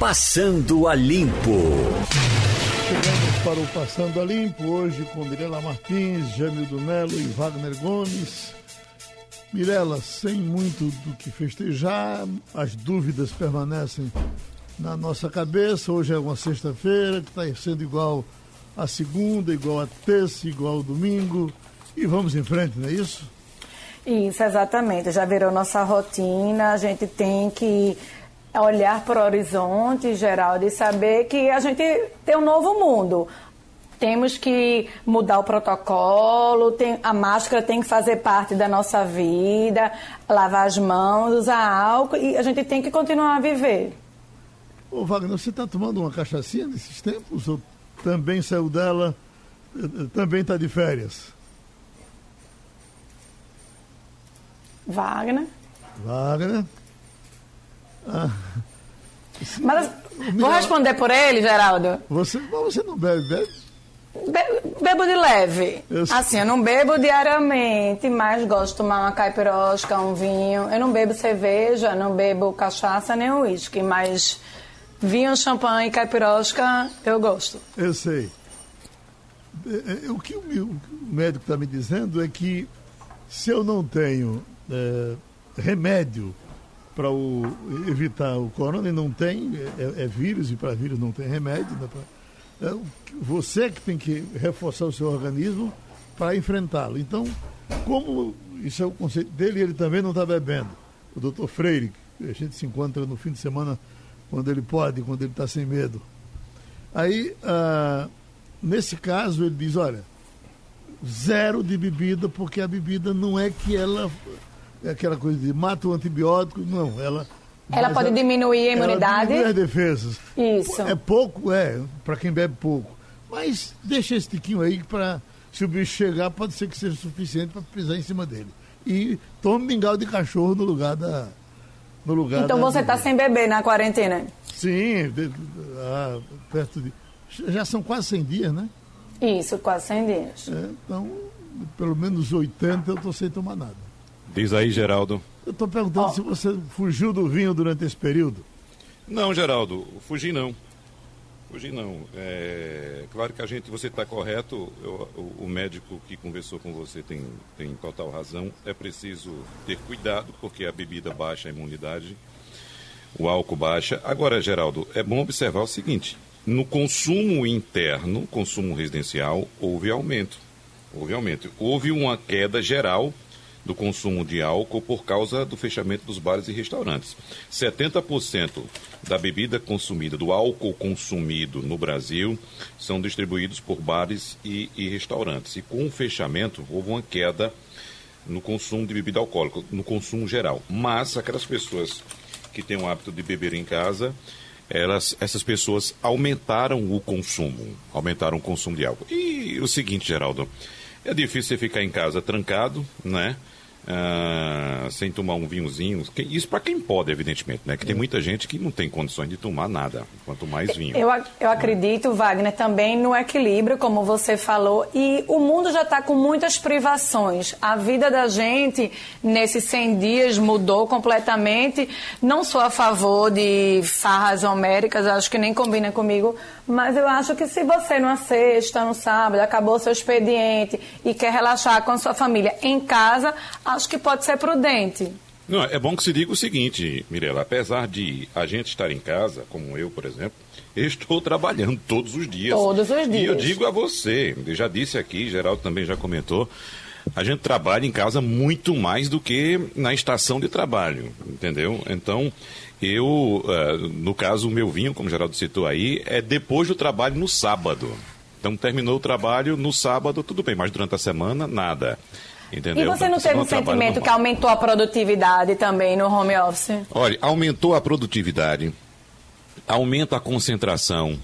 Passando a Limpo. Chegamos para o Passando a Limpo, hoje com Mirela Martins, Jamildo Melo e Wagner Gomes. Mirela, sem muito do que festejar, as dúvidas permanecem na nossa cabeça. Hoje é uma sexta-feira, que está sendo igual a segunda, igual a terça, igual a domingo. E vamos em frente, não é isso? Isso, exatamente. Já virou nossa rotina, a gente tem que olhar para o horizonte, Geraldo, e saber que a gente tem um novo mundo. Temos que mudar o protocolo, tem, a máscara tem que fazer parte da nossa vida, lavar as mãos, usar álcool e a gente tem que continuar a viver. Ô Wagner, você está tomando uma cachaçinha nesses tempos ou também saiu dela, eh, eh, também está de férias? Wagner? Wagner? Ah. Mas vou responder por ele, Geraldo. Você, você não bebe, bebe? Be bebo de leve. Eu... Assim, eu não bebo diariamente, mas gosto de tomar uma caipirosca, um vinho. Eu não bebo cerveja, não bebo cachaça nem uísque, mas vinho, champanhe e caipirosca eu gosto. Eu sei. É, é, o que o médico está me dizendo é que se eu não tenho é, remédio para evitar o corona e não tem, é, é vírus e para vírus não tem remédio. Né, é, você que tem que reforçar o seu organismo para enfrentá-lo. Então, como isso é o conceito dele, ele também não está bebendo. O doutor Freire, a gente se encontra no fim de semana quando ele pode, quando ele está sem medo. Aí, ah, nesse caso, ele diz, olha, zero de bebida, porque a bebida não é que ela aquela coisa de mata o antibiótico, não, ela. Ela pode ela, diminuir a imunidade. Diminui as defesas. Isso. É pouco, é, para quem bebe pouco. Mas deixa esse tiquinho aí para se o bicho chegar, pode ser que seja suficiente para pisar em cima dele. E tome mingau de cachorro no lugar da. No lugar então da, você está sem beber na quarentena? Sim, de, ah, perto de. Já são quase 100 dias, né? Isso, quase 100 dias. É, então, pelo menos 80 eu estou sem tomar nada. Diz aí, Geraldo. Eu estou perguntando oh. se você fugiu do vinho durante esse período. Não, Geraldo, fugi não. Fugi não. É claro que a gente, você está correto. Eu, o, o, médico que conversou com você tem, tem total razão. É preciso ter cuidado porque a bebida baixa a imunidade, o álcool baixa. Agora, Geraldo, é bom observar o seguinte: no consumo interno, consumo residencial, houve aumento. Houve aumento. Houve uma queda geral do consumo de álcool por causa do fechamento dos bares e restaurantes. 70% da bebida consumida, do álcool consumido no Brasil, são distribuídos por bares e, e restaurantes. E com o fechamento, houve uma queda no consumo de bebida alcoólica, no consumo geral. Mas aquelas pessoas que têm o hábito de beber em casa, elas, essas pessoas aumentaram o consumo, aumentaram o consumo de álcool. E o seguinte, Geraldo, é difícil você ficar em casa trancado, né? Ah, sem tomar um vinhozinho. Isso para quem pode, evidentemente, né? Que tem muita gente que não tem condições de tomar nada, quanto mais vinho. Eu, eu acredito, Wagner, também no equilíbrio, como você falou, e o mundo já está com muitas privações. A vida da gente nesses 100 dias mudou completamente. Não sou a favor de farras homéricas, acho que nem combina comigo, mas eu acho que se você numa sexta, no sábado, acabou seu expediente e quer relaxar com a sua família em casa, acho que pode ser prudente. Não, é bom que se diga o seguinte, Mirela, apesar de a gente estar em casa, como eu, por exemplo, eu estou trabalhando todos os dias. Todos os dias. E eu digo a você, eu já disse aqui, Geraldo também já comentou, a gente trabalha em casa muito mais do que na estação de trabalho, entendeu? Então, eu, uh, no caso, o meu vinho, como Geraldo citou aí, é depois do trabalho no sábado. Então, terminou o trabalho no sábado, tudo bem, mas durante a semana, nada. Entendeu? E você não teve um sentimento que aumentou a produtividade também no home office? Olha, aumentou a produtividade, aumenta a concentração,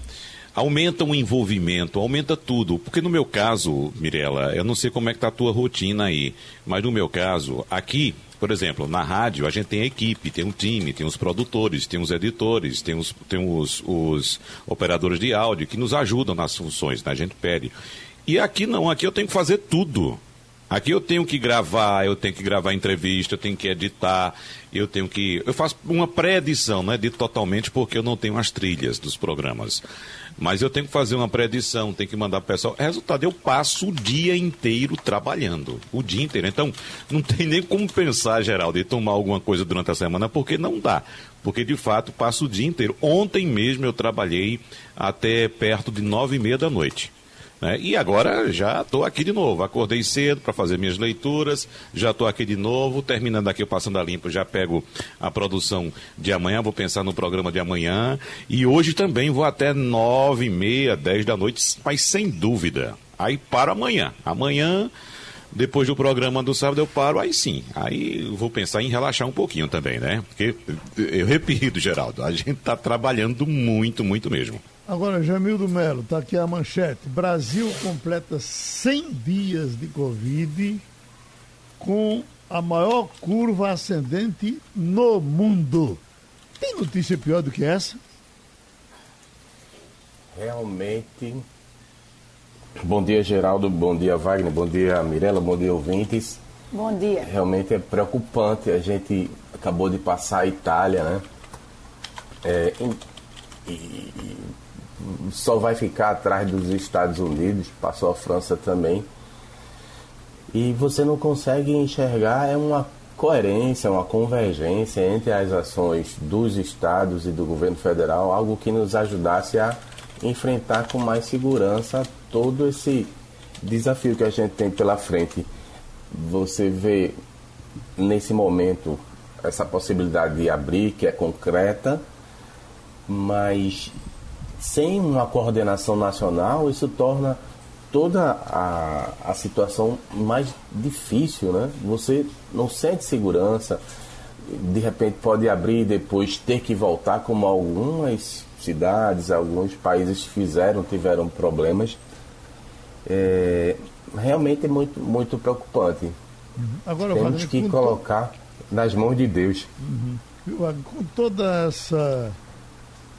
aumenta o envolvimento, aumenta tudo. Porque no meu caso, Mirela, eu não sei como é que tá a tua rotina aí, mas no meu caso, aqui por exemplo, na rádio a gente tem a equipe, tem um time, tem os produtores, tem os editores, tem os, tem os, os operadores de áudio que nos ajudam nas funções, né? a gente pede. E aqui não, aqui eu tenho que fazer tudo. Aqui eu tenho que gravar, eu tenho que gravar entrevista, eu tenho que editar, eu tenho que. Eu faço uma pré-edição, não é dito totalmente porque eu não tenho as trilhas dos programas. Mas eu tenho que fazer uma pré-edição, tenho que mandar para o pessoal. Resultado, eu passo o dia inteiro trabalhando. O dia inteiro. Então, não tem nem como pensar, Geraldo, de tomar alguma coisa durante a semana, porque não dá. Porque, de fato, passo o dia inteiro. Ontem mesmo eu trabalhei até perto de nove e meia da noite. Né? E agora já estou aqui de novo. Acordei cedo para fazer minhas leituras, já estou aqui de novo. Terminando aqui o Passando a Limpo, já pego a produção de amanhã, vou pensar no programa de amanhã. E hoje também vou até nove e meia, dez da noite, mas sem dúvida. Aí para amanhã. Amanhã, depois do programa do sábado, eu paro, aí sim. Aí vou pensar em relaxar um pouquinho também, né? Porque, eu repito, Geraldo, a gente está trabalhando muito, muito mesmo. Agora, Jamildo Melo, está aqui a manchete. Brasil completa 100 dias de Covid com a maior curva ascendente no mundo. Tem notícia pior do que essa? Realmente. Bom dia, Geraldo. Bom dia, Wagner. Bom dia, Mirella. Bom dia, ouvintes. Bom dia. Realmente é preocupante. A gente acabou de passar a Itália, né? É, e, e só vai ficar atrás dos Estados Unidos, passou a França também. E você não consegue enxergar é uma coerência, uma convergência entre as ações dos estados e do governo federal, algo que nos ajudasse a enfrentar com mais segurança todo esse desafio que a gente tem pela frente. Você vê nesse momento essa possibilidade de abrir, que é concreta, mas sem uma coordenação nacional, isso torna toda a, a situação mais difícil, né? Você não sente segurança, de repente pode abrir e depois ter que voltar, como algumas cidades, alguns países fizeram, tiveram problemas. É, realmente é muito, muito preocupante. Uhum. Agora, Temos que colocar nas mãos de Deus. Uhum. Com toda essa,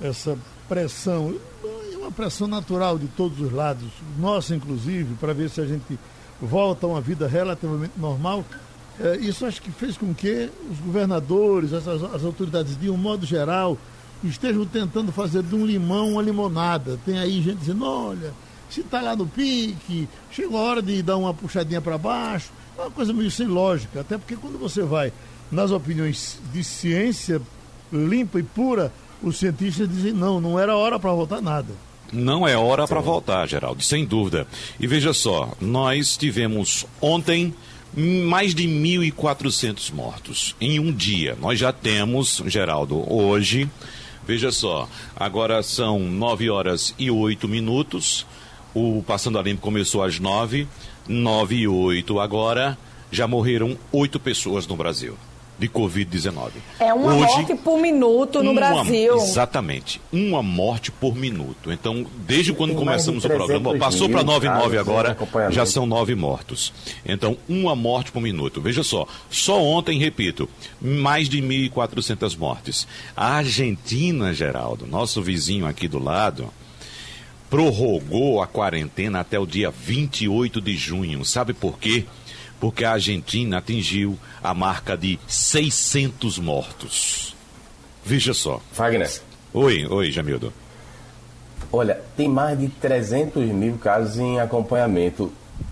essa pressão, é uma pressão natural de todos os lados, nossa inclusive, para ver se a gente volta a uma vida relativamente normal. É, isso acho que fez com que os governadores, as, as autoridades de um modo geral, estejam tentando fazer de um limão uma limonada. Tem aí gente dizendo, olha, se está lá no pique, chegou a hora de dar uma puxadinha para baixo. É uma coisa meio sem lógica, até porque quando você vai nas opiniões de ciência limpa e pura, os cientistas dizem não, não era hora para voltar nada. Não é hora para voltar, Geraldo, sem dúvida. E veja só, nós tivemos ontem mais de 1.400 mortos em um dia. Nós já temos, Geraldo, hoje, veja só, agora são 9 horas e 8 minutos. O Passando a Limpo começou às 9, 9 e 8 agora. Já morreram oito pessoas no Brasil de Covid-19. É uma Hoje, morte por minuto no uma, Brasil. Exatamente, uma morte por minuto. Então, desde quando começamos o programa, passou para 9 9 agora, já são nove mortos. Então, uma morte por minuto. Veja só, só ontem, repito, mais de 1.400 mortes. A Argentina, Geraldo, nosso vizinho aqui do lado, prorrogou a quarentena até o dia 28 de junho. Sabe por quê? Porque a Argentina atingiu a marca de 600 mortos. Veja só. Wagner. Oi, oi, Jamildo. Olha, tem mais de 300 mil casos em acompanhamento.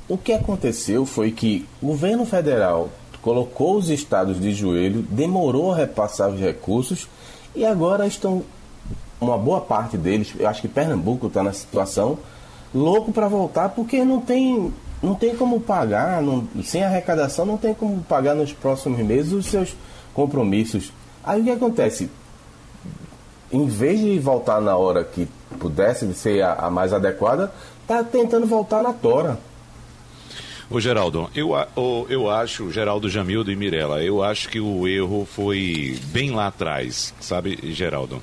O que aconteceu foi que o governo federal colocou os estados de joelho, demorou a repassar os recursos e agora estão, uma boa parte deles, eu acho que Pernambuco está na situação, louco para voltar porque não tem não tem como pagar, não, sem arrecadação, não tem como pagar nos próximos meses os seus compromissos. Aí o que acontece? Em vez de voltar na hora que pudesse ser a, a mais adequada, está tentando voltar na tora. Ô Geraldo, eu, eu acho, Geraldo Jamildo e Mirella, eu acho que o erro foi bem lá atrás, sabe, Geraldo?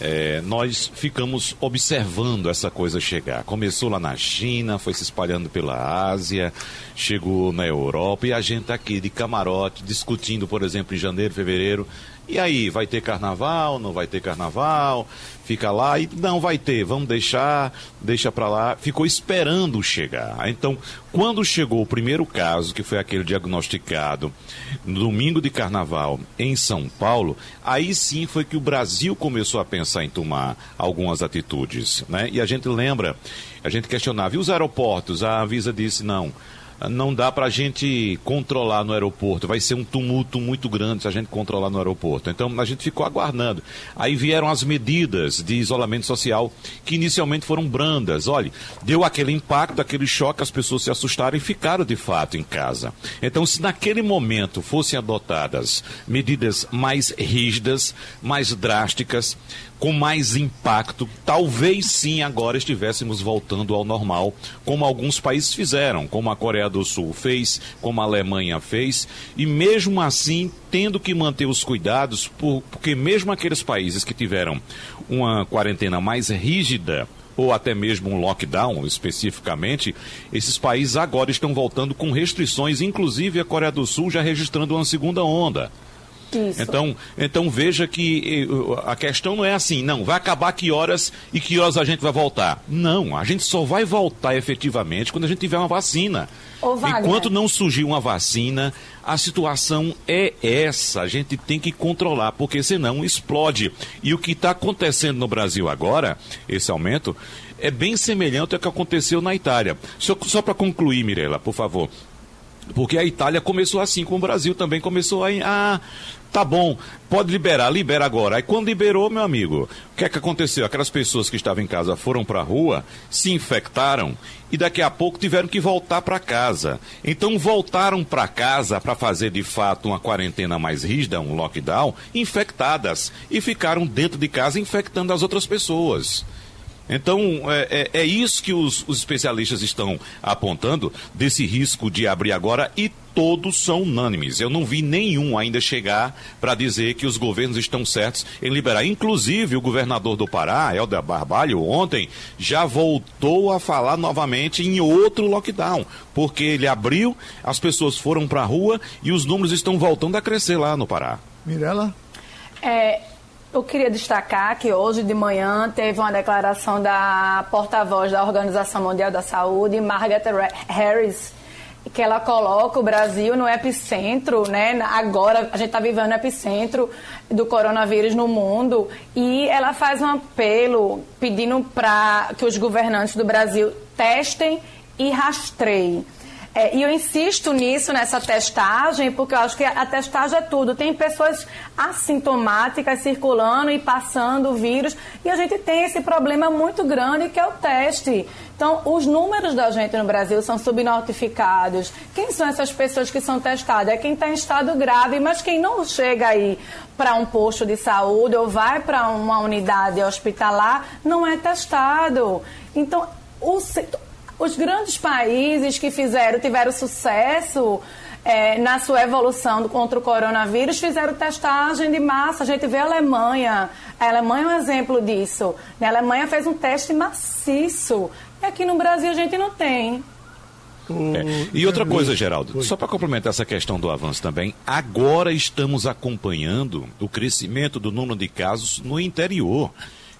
É, nós ficamos observando essa coisa chegar. Começou lá na China, foi se espalhando pela Ásia, chegou na Europa e a gente tá aqui de camarote discutindo, por exemplo, em janeiro, fevereiro, E aí, vai ter carnaval, não vai ter carnaval? Fica lá e não vai ter, vamos deixar, deixa para lá. Ficou esperando chegar. Então, quando chegou o primeiro caso, que foi aquele diagnosticado no domingo de carnaval em São Paulo, aí sim foi que o Brasil começou a pensar em tomar algumas atitudes, né? E a gente lembra, a gente questionava, e os aeroportos? A Avisa disse não não dá para a gente controlar no aeroporto. Vai ser um tumulto muito grande se a gente controlar no aeroporto. Então a gente ficou aguardando. Aí vieram as medidas de isolamento social que inicialmente foram brandas. Olha, deu aquele impacto, aquele choque, as pessoas se assustaram e ficaram de fato em casa. Então, se naquele momento fossem adotadas medidas mais rígidas, mais drásticas, com mais impacto, talvez sim agora estivéssemos voltando ao normal, como alguns países fizeram, como a Coreia do Sul fez, como a Alemanha fez, e mesmo assim tendo que manter os cuidados, porque mesmo aqueles países que tiveram uma quarentena mais rígida, ou até mesmo um lockdown especificamente, esses países agora estão voltando com restrições, inclusive a Coreia do Sul já registrando uma segunda onda. Isso. Então, então veja que eh, a questão não é assim, não, vai acabar que horas e que horas a gente vai voltar. Não, a gente só vai voltar efetivamente quando a gente tiver uma vacina. Enquanto não surgir uma vacina, a situação é essa. A gente tem que controlar, porque senão explode. E o que está acontecendo no Brasil agora, esse aumento, é bem semelhante ao que aconteceu na Itália. Só, só para concluir, Mirela, por favor. Porque a Itália começou assim, como o Brasil também começou a. Ah, Tá bom, pode liberar, libera agora. Aí quando liberou, meu amigo, o que é que aconteceu? Aquelas pessoas que estavam em casa foram para a rua, se infectaram e daqui a pouco tiveram que voltar para casa. Então voltaram para casa para fazer de fato uma quarentena mais rígida, um lockdown, infectadas e ficaram dentro de casa infectando as outras pessoas. Então, é, é, é isso que os, os, especialistas estão apontando desse risco de abrir agora e todos são unânimes. Eu não vi nenhum ainda chegar para dizer que os governos estão certos em liberar. Inclusive, o governador do Pará, Helder Barbalho, ontem já voltou a falar novamente em outro lockdown, porque ele abriu, as pessoas foram para a rua e os números estão voltando a crescer lá no Pará. Mirela? É, eu queria destacar que hoje de manhã teve uma declaração da porta-voz da Organização Mundial da Saúde, Margaret Harris, que ela coloca o Brasil no epicentro, né? Agora a gente está vivendo o epicentro do coronavírus no mundo e ela faz um apelo pedindo para que os governantes do Brasil testem e rastreiem. É, e eu insisto nisso, nessa testagem, porque eu acho que a testagem é tudo. Tem pessoas assintomáticas circulando e passando o vírus, e a gente tem esse problema muito grande que é o teste. Então, os números da gente no Brasil são subnotificados. Quem são essas pessoas que são testadas? É quem está em estado grave, mas quem não chega aí para um posto de saúde ou vai para uma unidade hospitalar não é testado. Então, o, os grandes países que fizeram, tiveram sucesso é, na sua evolução contra o coronavírus, fizeram testagem de massa. A gente vê a Alemanha. A Alemanha é um exemplo disso. A Alemanha fez um teste maciço. Aqui no Brasil a gente não tem. É. E outra coisa, Geraldo, só para complementar essa questão do avanço também, agora estamos acompanhando o crescimento do número de casos no interior.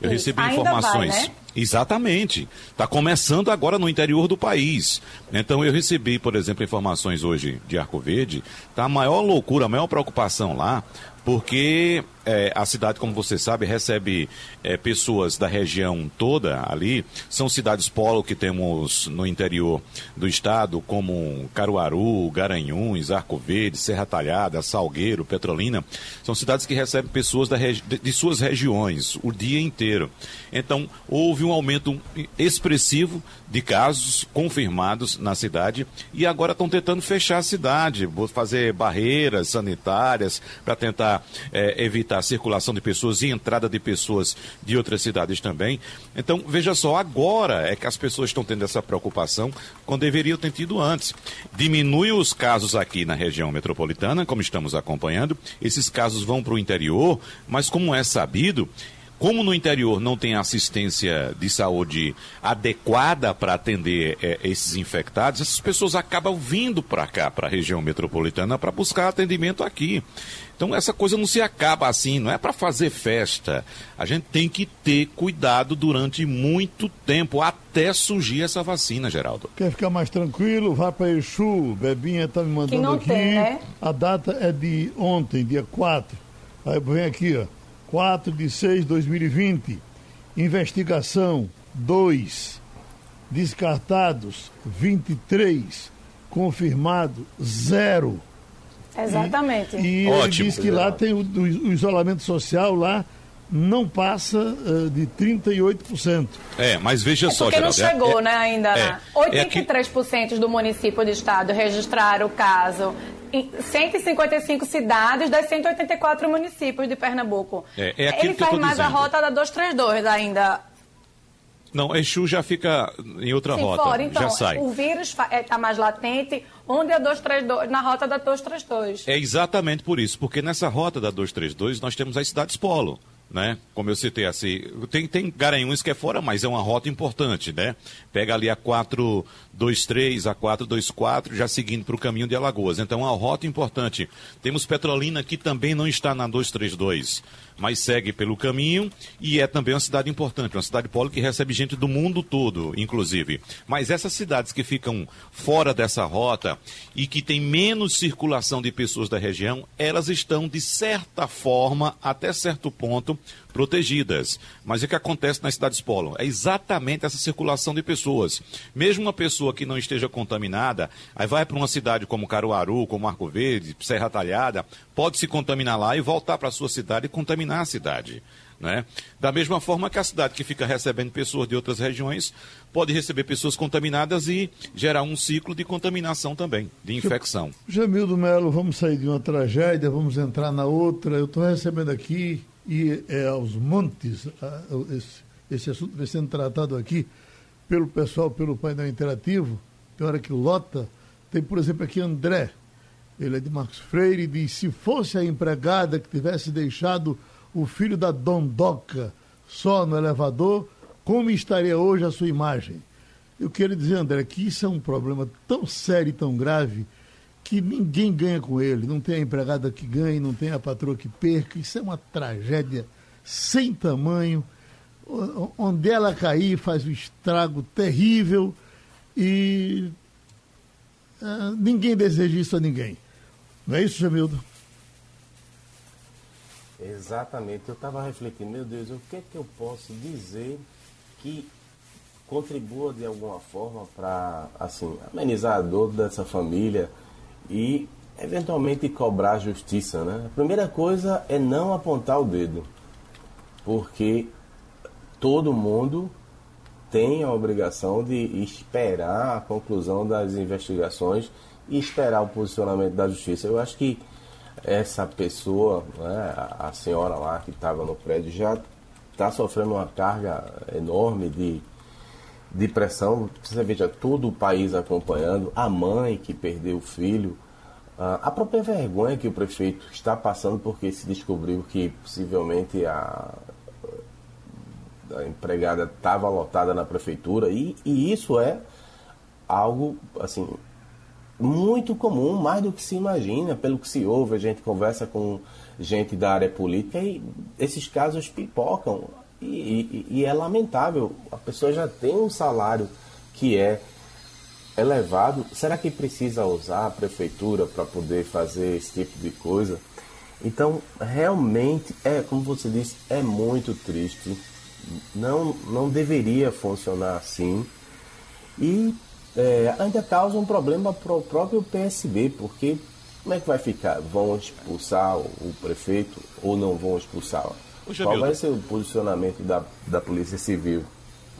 Eu recebi Ainda informações. Vai, né? Exatamente. Está começando agora no interior do país. Então eu recebi, por exemplo, informações hoje de Arco Verde. Está a maior loucura, a maior preocupação lá, porque é, a cidade, como você sabe, recebe é, pessoas da região toda ali. São cidades polo que temos no interior do estado, como Caruaru, Garanhuns, Arco Verde, Serra Talhada, Salgueiro, Petrolina. São cidades que recebem pessoas de, de suas regiões o dia inteiro. Então, houve um aumento expressivo de casos confirmados na cidade e agora estão tentando fechar a cidade, fazer barreiras sanitárias para tentar é, evitar a circulação de pessoas e entrada de pessoas de outras cidades também. Então, veja só, agora é que as pessoas estão tendo essa preocupação quando deveriam ter tido antes. Diminui os casos aqui na região metropolitana, como estamos acompanhando, esses casos vão para o interior, mas como é sabido, Como no interior não tem assistência de saúde adequada para atender é, esses infectados, essas pessoas acabam vindo para cá, para a região metropolitana, para buscar atendimento aqui. Então essa coisa não se acaba assim, não é para fazer festa. A gente tem que ter cuidado durante muito tempo até surgir essa vacina, Geraldo. Quer ficar mais tranquilo? Vá para Exu. Bebinha está me mandando aqui. Tem, né? A data é de ontem, dia 4. Aí vem aqui, ó. 4 de 6 de 2020. Investigação 2. Descartados 23. Confirmado 0. Exatamente. E, e ele diz que lá tem o, o, isolamento social lá não passa uh, de 38%. É, mas veja é só, porque Geraldo, não chegou, é, né, ainda. É, 83% é que... do município do estado registraram o caso. 155 cidades das 184 municípios de Pernambuco. É, é Ele faz mais dizendo. a rota da 232 ainda. Não, Exu já fica em outra Sim, rota, fora. Então, já sai. O vírus está é, mais latente, onde é 232, na rota da 232. É exatamente por isso, porque nessa rota da 232 nós temos as cidades polo. Né? Como eu citei assim, tem, tem Garanhuns que é fora, mas é uma rota importante, né? Pega ali a 423, a 424, já seguindo para o caminho de Alagoas. Então, uma rota importante. Temos Petrolina que também não está na 232 mas segue pelo caminho e é também uma cidade importante, uma cidade polo que recebe gente do mundo todo, inclusive. Mas essas cidades que ficam fora dessa rota e que tem menos circulação de pessoas da região, elas estão de certa forma, até certo ponto, protegidas. Mas o que acontece nas cidades polo? É exatamente essa circulação de pessoas. Mesmo uma pessoa que não esteja contaminada, aí vai para uma cidade como Caruaru, como Arco Verde, Serra Talhada, pode se contaminar lá e voltar para a sua cidade e contaminar a cidade. Né? Da mesma forma que a cidade que fica recebendo pessoas de outras regiões pode receber pessoas contaminadas e gerar um ciclo de contaminação também, de infecção. Jamildo Melo, vamos sair de uma tragédia, vamos entrar na outra. Eu estou recebendo aqui e é aos montes esse, esse assunto vem sendo tratado aqui pelo pessoal, pelo painel interativo, tem hora que lota. Tem, por exemplo, aqui André, ele é de Marcos Freire, e diz: se fosse a empregada que tivesse deixado o filho da Dondoca só no elevador, como estaria hoje a sua imagem? Eu quero dizer, André, que isso é um problema tão sério e tão grave que ninguém ganha com ele. Não tem a empregada que ganhe, não tem a patroa que perca. Isso é uma tragédia sem tamanho. Onde ela cair faz um estrago terrível e uh, ninguém deseja isso a ninguém. Não é isso, Jamildo? Exatamente. Eu estava refletindo, meu Deus, o que é que eu posso dizer que contribua de alguma forma para assim amenizar a dor dessa família, e eventualmente cobrar justiça, né? A primeira coisa é não apontar o dedo, porque todo mundo tem a obrigação de esperar a conclusão das investigações e esperar o posicionamento da justiça. Eu acho que essa pessoa, né, a senhora lá que estava no prédio, já está sofrendo uma carga enorme de, de pressão. Você veja todo o país acompanhando, a mãe que perdeu o filho, a própria vergonha que o prefeito está passando porque se descobriu que possivelmente a, a empregada estava lotada na prefeitura e, e isso é algo assim muito comum, mais do que se imagina, pelo que se ouve, a gente conversa com gente da área política e esses casos pipocam. E, e, e, é lamentável, a pessoa já tem um salário que é elevado. Será que precisa usar a prefeitura para poder fazer esse tipo de coisa? Então, realmente, é como você disse, é muito triste. Não, não deveria funcionar assim. E é, ainda causa um problema para o próprio PSB, porque como é que vai ficar? Vão expulsar o prefeito ou não vão expulsar? Qual vai ser o posicionamento da, da Polícia Civil?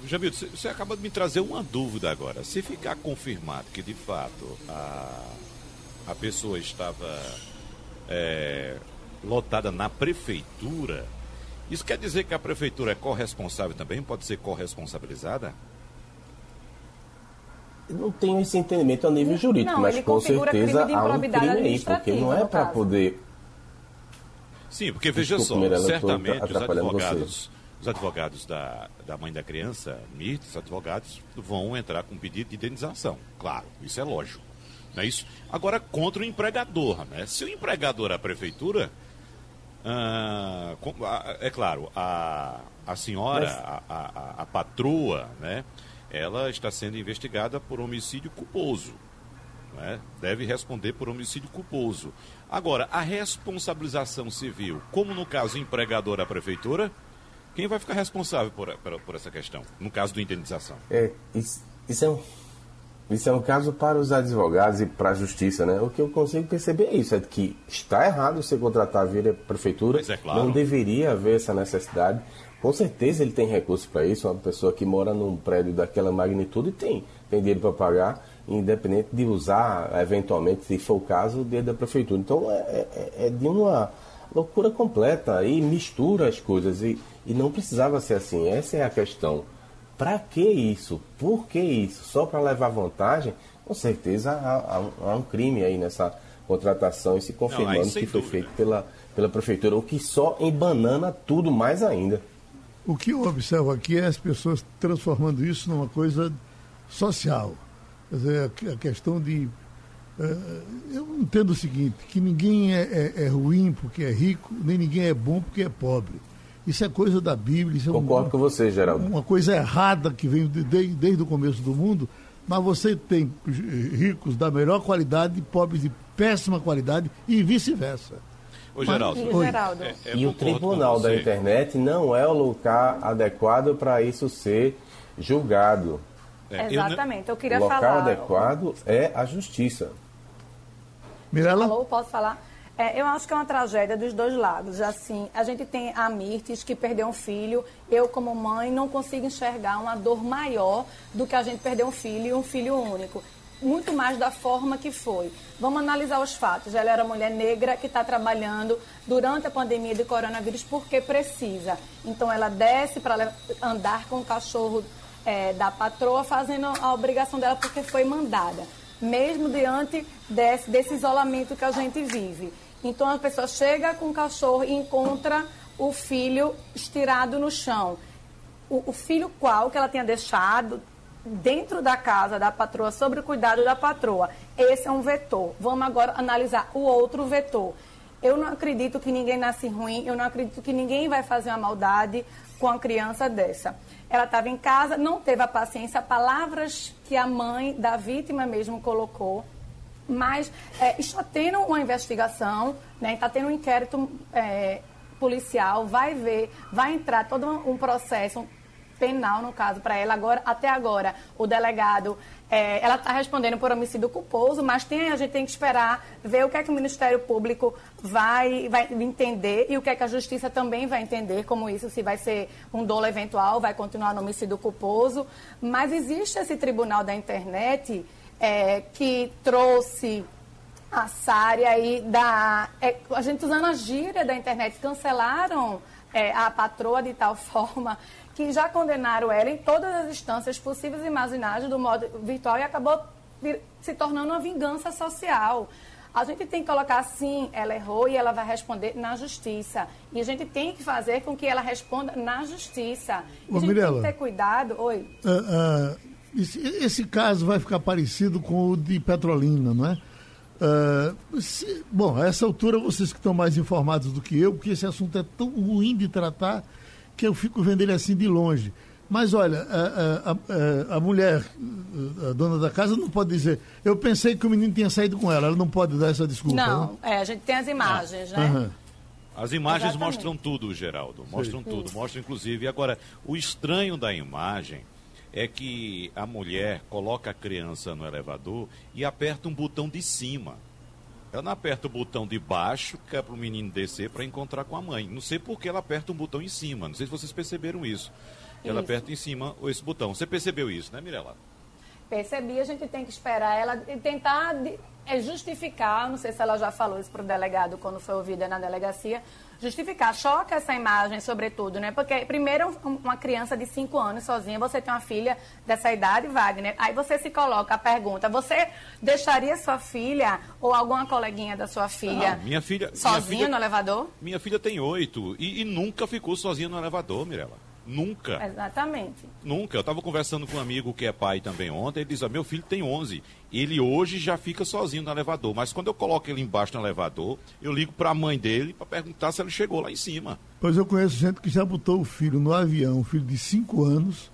Jamil, você acaba de me trazer uma dúvida agora. Se ficar confirmado que de fato a, a pessoa estava é, lotada na prefeitura, isso quer dizer que a prefeitura é corresponsável também? Pode ser corresponsabilizada? não tenho esse entendimento a nível jurídico, não, mas com certeza há um crime aí, porque não é para poder. Sim, porque veja Desculpa, só, certamente os advogados, os advogados da, da mãe da criança, Mirta, os advogados vão entrar com pedido de indenização. Claro, isso é lógico. Não é isso? Agora, contra o empregador, né? Se o empregador a prefeitura, ah, é claro, a, a senhora, a, a, a patroa, né? Ela está sendo investigada por homicídio culposo. Né? Deve responder por homicídio culposo. Agora, a responsabilização civil, como no caso empregador a prefeitura, quem vai ficar responsável por, por, por essa questão, no caso da indenização? É, isso, isso, é um, isso é um caso para os advogados e para a justiça, né? O que eu consigo perceber é isso, é que está errado você contratar via prefeitura, é claro. não deveria haver essa necessidade. Com certeza ele tem recurso para isso, uma pessoa que mora num prédio daquela magnitude tem, tem dinheiro para pagar, independente de usar, eventualmente, se for o caso, o dinheiro da prefeitura. Então é, é, é de uma loucura completa e mistura as coisas. E, e não precisava ser assim. Essa é a questão. Para que isso? Por que isso? Só para levar vantagem? Com certeza há, há, há, um crime aí nessa contratação e se confirmando não, que foi dúvida. feito pela, pela prefeitura, o que só embanana tudo mais ainda. O que eu observo aqui é as pessoas transformando isso numa coisa social. Quer dizer, a questão de. Uh, eu entendo o seguinte: que ninguém é, é, é ruim porque é rico, nem ninguém é bom porque é pobre. Isso é coisa da Bíblia. Isso é Concordo um, com você, Geraldo. Uma coisa errada que vem de, de, desde o começo do mundo, mas você tem ricos da melhor qualidade e pobres de péssima qualidade e vice-versa. Ô, Geraldo. Mas, e, Geraldo. É, é, e o Tribunal da Internet não é o lugar adequado para isso ser julgado. É, Exatamente, eu, queria falar. O local falar... adequado é a justiça. Mirela? Falou, posso falar? É, eu acho que é uma tragédia dos dois lados. Assim, a gente tem a Mirtes, que perdeu um filho. Eu, como mãe, não consigo enxergar uma dor maior do que a gente perder um filho e um filho único. Muito mais da forma que foi. Vamos analisar os fatos. Ela era mulher negra que está trabalhando durante a pandemia de coronavírus porque precisa. Então, ela desce para andar com o cachorro é, da patroa, fazendo a obrigação dela porque foi mandada mesmo diante desse, desse isolamento que a gente vive. Então a pessoa chega com o cachorro e encontra o filho estirado no chão. O, o, filho qual que ela tinha deixado dentro da casa da patroa, sobre o cuidado da patroa. Esse é um vetor. Vamos agora analisar o outro vetor. Eu não acredito que ninguém nasce ruim, eu não acredito que ninguém vai fazer uma maldade com a criança dessa. Ela estava em casa, não teve a paciência, palavras que a mãe da vítima mesmo colocou mas é, está tendo uma investigação, né, está tendo um inquérito é, policial, vai ver, vai entrar todo um processo penal, no caso, para ela. Agora, até agora, o delegado, é, ela está respondendo por homicídio culposo, mas tem, a gente tem que esperar ver o que é que o Ministério Público vai, vai entender e o que é que a Justiça também vai entender, como isso, se vai ser um dolo eventual, vai continuar no homicídio culposo. Mas existe esse tribunal da internet é, que trouxe a Sari aí da. É, a gente usando a gíria da internet, cancelaram é, a patroa de tal forma que já condenaram ela em todas as instâncias possíveis e imagináveis do modo virtual e acabou se tornando uma vingança social. A gente tem que colocar assim, ela errou e ela vai responder na justiça. E a gente tem que fazer com que ela responda na justiça. E a gente Mirela, tem que ter cuidado. Oi. Uh, uh esse, esse, caso vai ficar parecido com o de Petrolina, não é? Uh, se, bom, a essa altura vocês que estão mais informados do que eu, porque esse assunto é tão ruim de tratar que eu fico vendo ele assim de longe. Mas olha, a, a, a, a, mulher, a dona da casa, não pode dizer. Eu pensei que o menino tinha saído com ela, ela não pode dar essa desculpa. Não, né? é, a gente tem as imagens, ah. né? Uhum. As imagens Exatamente. mostram tudo, Geraldo. Mostram Sim. tudo, mostram inclusive. Agora, o estranho da imagem é que a mulher coloca a criança no elevador e aperta um botão de cima. Ela não aperta o botão de baixo, que é para o menino descer para encontrar com a mãe. Não sei por que ela aperta um botão em cima. Não sei se vocês perceberam isso. Ela aperta em cima esse botão. Você percebeu isso, né, Mirella? percebi, a gente tem que esperar ela e tentar é justificar, não sei se ela já falou isso para o delegado quando foi ouvida na delegacia, justificar. Choca essa imagem, sobretudo, né? Porque, primeiro, uma criança de 5 anos sozinha, você tem uma filha dessa idade, Wagner, aí você se coloca a pergunta: você deixaria sua filha ou alguma coleguinha da sua filha, minha filha sozinha minha filha, no elevador? Minha filha tem oito e, e nunca ficou sozinha no elevador, Mirella. Nunca. Exatamente. Nunca. Eu estava conversando com um amigo que é pai também ontem. Ele diz: ah, Meu filho tem 11. Ele hoje já fica sozinho no elevador. Mas quando eu coloco ele embaixo no elevador, eu ligo para a mãe dele para perguntar se ele chegou lá em cima. Pois eu conheço gente que já botou o filho no avião, um filho de 5 anos,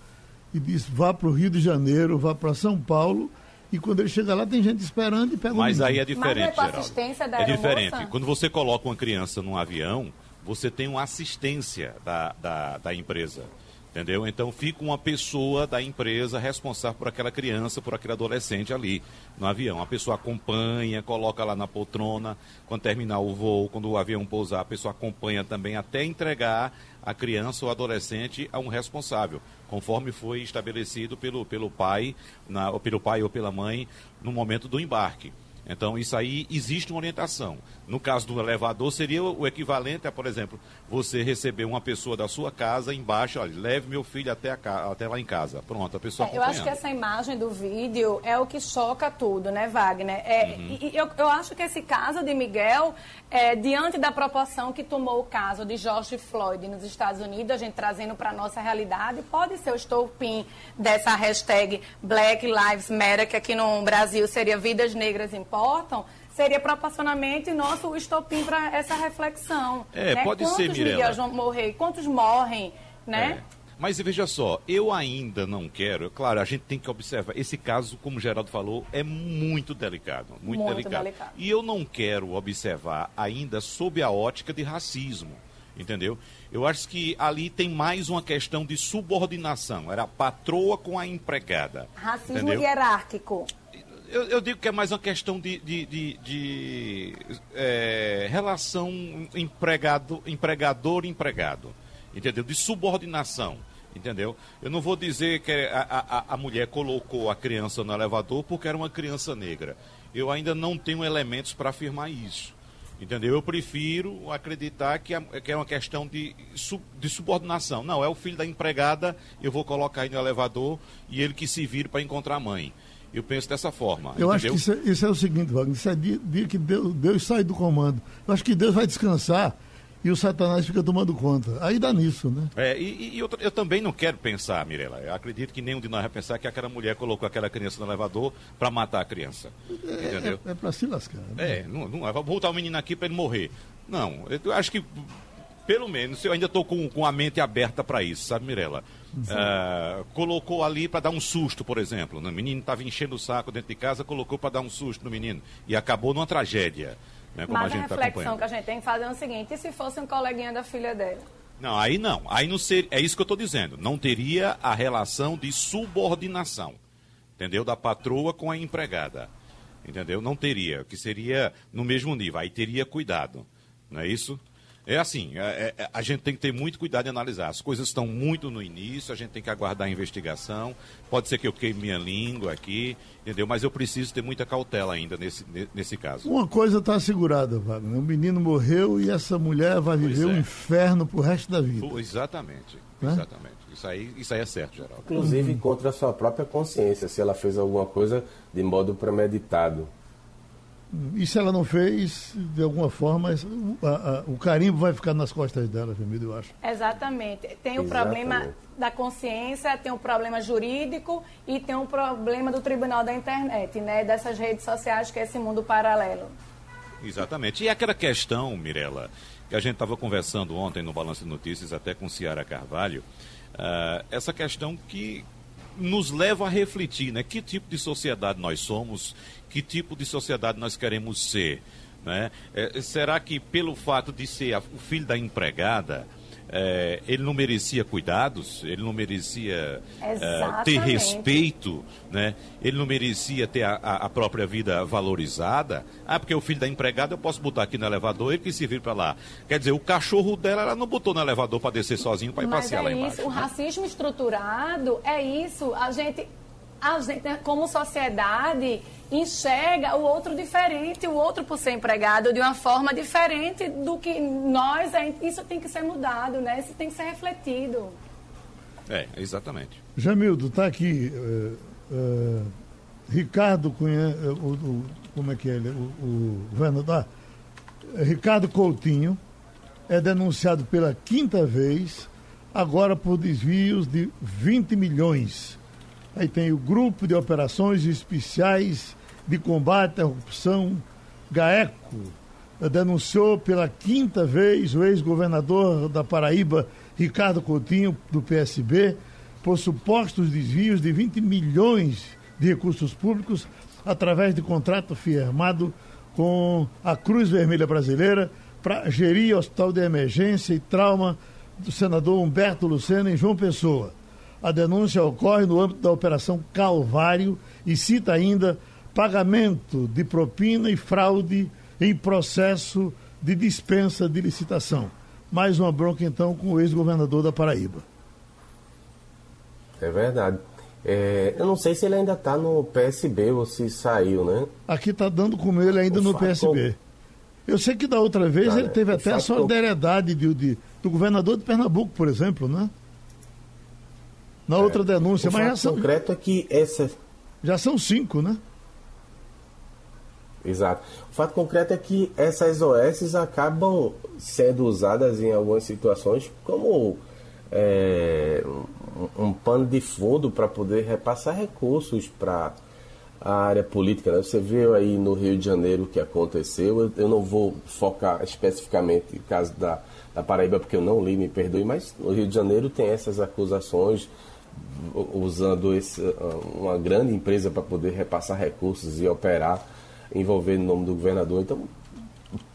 e disse: Vá para o Rio de Janeiro, vá para São Paulo. E quando ele chega lá, tem gente esperando e pega Mas o aí é diferente, Mas é, é diferente. Quando você coloca uma criança num avião, você tem uma assistência da, da, da empresa. Entendeu? Então fica uma pessoa da empresa responsável por aquela criança, por aquele adolescente ali no avião. A pessoa acompanha, coloca lá na poltrona, quando terminar o voo, quando o avião pousar, a pessoa acompanha também até entregar a criança ou adolescente a um responsável, conforme foi estabelecido pelo, pelo pai, na, pelo pai ou pela mãe no momento do embarque. Então, isso aí existe uma orientação. No caso do elevador, seria o equivalente a, por exemplo, você receber uma pessoa da sua casa embaixo, olha, leve meu filho até, a, até lá em casa. Pronto, a pessoa é, Eu acho que essa imagem do vídeo é o que choca tudo, né, Wagner? É, uhum. e, eu, eu acho que esse caso de Miguel, é, diante da proporção que tomou o caso de George Floyd nos Estados Unidos, a gente trazendo para a nossa realidade, pode ser o estopim dessa hashtag Black Lives Matter, que aqui no Brasil seria Vidas Negras Importam, seria proporcionalmente nosso estopim para essa reflexão. É, né? pode Quantos ser, Mirella. Quantos vão morrer? Quantos morrem, né? É. Mas veja só, eu ainda não quero, claro, a gente tem que observar, esse caso, como o Geraldo falou, é muito delicado, muito, muito delicado. delicado. E eu não quero observar ainda sob a ótica de racismo, entendeu? Eu acho que ali tem mais uma questão de subordinação, era a patroa com a empregada. Racismo entendeu? hierárquico. Eu, eu, digo que é mais uma questão de, de, de, de é, relação empregado, empregador-empregado, entendeu? De subordinação entendeu? Eu não vou dizer que a, a, a mulher colocou a criança no elevador porque era uma criança negra. Eu ainda não tenho elementos para afirmar isso. Entendeu? Eu prefiro acreditar que, é, é uma questão de, de subordinação. Não, é o filho da empregada, eu vou colocar aí no elevador e ele que se vire para encontrar a mãe. Eu penso dessa forma. Eu entendeu? acho que isso é, isso é, o seguinte, Wagner, isso é dia, dia que Deus, Deus sai do comando. Eu acho que Deus vai descansar e o Satanás fica tomando conta. Aí dá nisso, né? É, e, e eu, eu, também não quero pensar, Mirela. Eu acredito que nenhum de nós vai pensar que aquela mulher colocou aquela criança no elevador para matar a criança. É, entendeu? É, é para se lascar. Né? É, não, não, vou botar o menino aqui para ele morrer. Não, eu acho que, pelo menos, eu ainda estou com, com a mente aberta para isso, sabe, Mirela? Uh, colocou ali para dar um susto, por exemplo. Né? O menino estava enchendo o saco dentro de casa, colocou para dar um susto no menino. E acabou numa tragédia. Né, Mas a, a tá reflexão tá que a gente tem que fazer é o seguinte: e se fosse um coleguinha da filha dela? Não, aí não. Aí não ser, é isso que eu estou dizendo. Não teria a relação de subordinação, entendeu? Da patroa com a empregada, entendeu? Não teria, que seria no mesmo nível. Aí teria cuidado, não é isso? É assim, é, é, a gente tem que ter muito cuidado em analisar. As coisas estão muito no início, a gente tem que aguardar a investigação. Pode ser que eu queime minha língua aqui, entendeu? Mas eu preciso ter muita cautela ainda nesse, nesse caso. Uma coisa está assegurada, Wagner. O menino morreu e essa mulher vai viver o é. um inferno pro resto da vida. exatamente, né? exatamente. Isso aí, isso aí é certo, Geraldo. Inclusive contra a sua própria consciência, se ela fez alguma coisa de modo premeditado. E se ela não fez, de alguma forma, a, a, o carimbo vai ficar nas costas dela, Jamil, eu acho. Exatamente. Tem o Exatamente. problema da consciência, tem o problema jurídico e tem o problema do tribunal da internet, né? Dessas redes sociais, que é esse mundo paralelo. Exatamente. E aquela questão, Mirella, que a gente estava conversando ontem no Balanço de Notícias, até com Ciara Carvalho, uh, essa questão que nos leva a refletir, né? Que tipo de sociedade nós somos, que tipo de sociedade nós queremos ser, né? É, será que pelo fato de ser a, o filho da empregada, é, ele não merecia cuidados, ele não merecia é, ter respeito, né? ele não merecia ter a, a, própria vida valorizada. Ah, porque o filho da empregada eu posso botar aqui no elevador e que se vir para lá. Quer dizer, o cachorro dela ela não botou no elevador para descer sozinho para ir Mas passear é lá isso. embaixo. O né? racismo estruturado é isso. A gente a gente, como sociedade, enxerga o outro diferente, o outro por ser empregado de uma forma diferente do que nós. Isso tem que ser mudado, né? Isso tem que ser refletido. É, exatamente. Jamildo, está aqui. Uh, uh, Ricardo Cunha, uh, o, como é que é ele? O, o governador. Ricardo Coutinho é denunciado pela quinta vez, agora por desvios de 20 milhões. Aí tem o Grupo de Operações Especiais de Combate à Corrupção, GAECO, denunciou pela quinta vez o ex-governador da Paraíba, Ricardo Coutinho, do PSB, por supostos desvios de 20 milhões de recursos públicos através de contrato firmado com a Cruz Vermelha Brasileira para gerir o Hospital de Emergência e Trauma do senador Humberto Lucena em João Pessoa. A denúncia ocorre no âmbito da Operação Calvário e cita ainda pagamento de propina e fraude em processo de dispensa de licitação. Mais uma bronca, então, com o ex-governador da Paraíba. É verdade. É, eu não sei se ele ainda está no PSB ou se saiu, né? Aqui está dando com ele ainda o no PSB. Eu sei que da outra vez ele teve até a solidariedade de, de, do governador de Pernambuco, por exemplo, né? Na é, outra denúncia, mas já são. concreto é que essa. Já são cinco, né? Exato. O fato concreto é que essas OS acabam sendo usadas em algumas situações como é, um, um pano de fundo para poder repassar recursos para a área política. Né? Você viu aí no Rio de Janeiro o que aconteceu. Eu, eu não vou focar especificamente no caso da, da Paraíba, porque eu não li, me perdoe, mas no Rio de Janeiro tem essas acusações usando esse, uma grande empresa para poder repassar recursos e operar envolvendo o nome do governador. Então,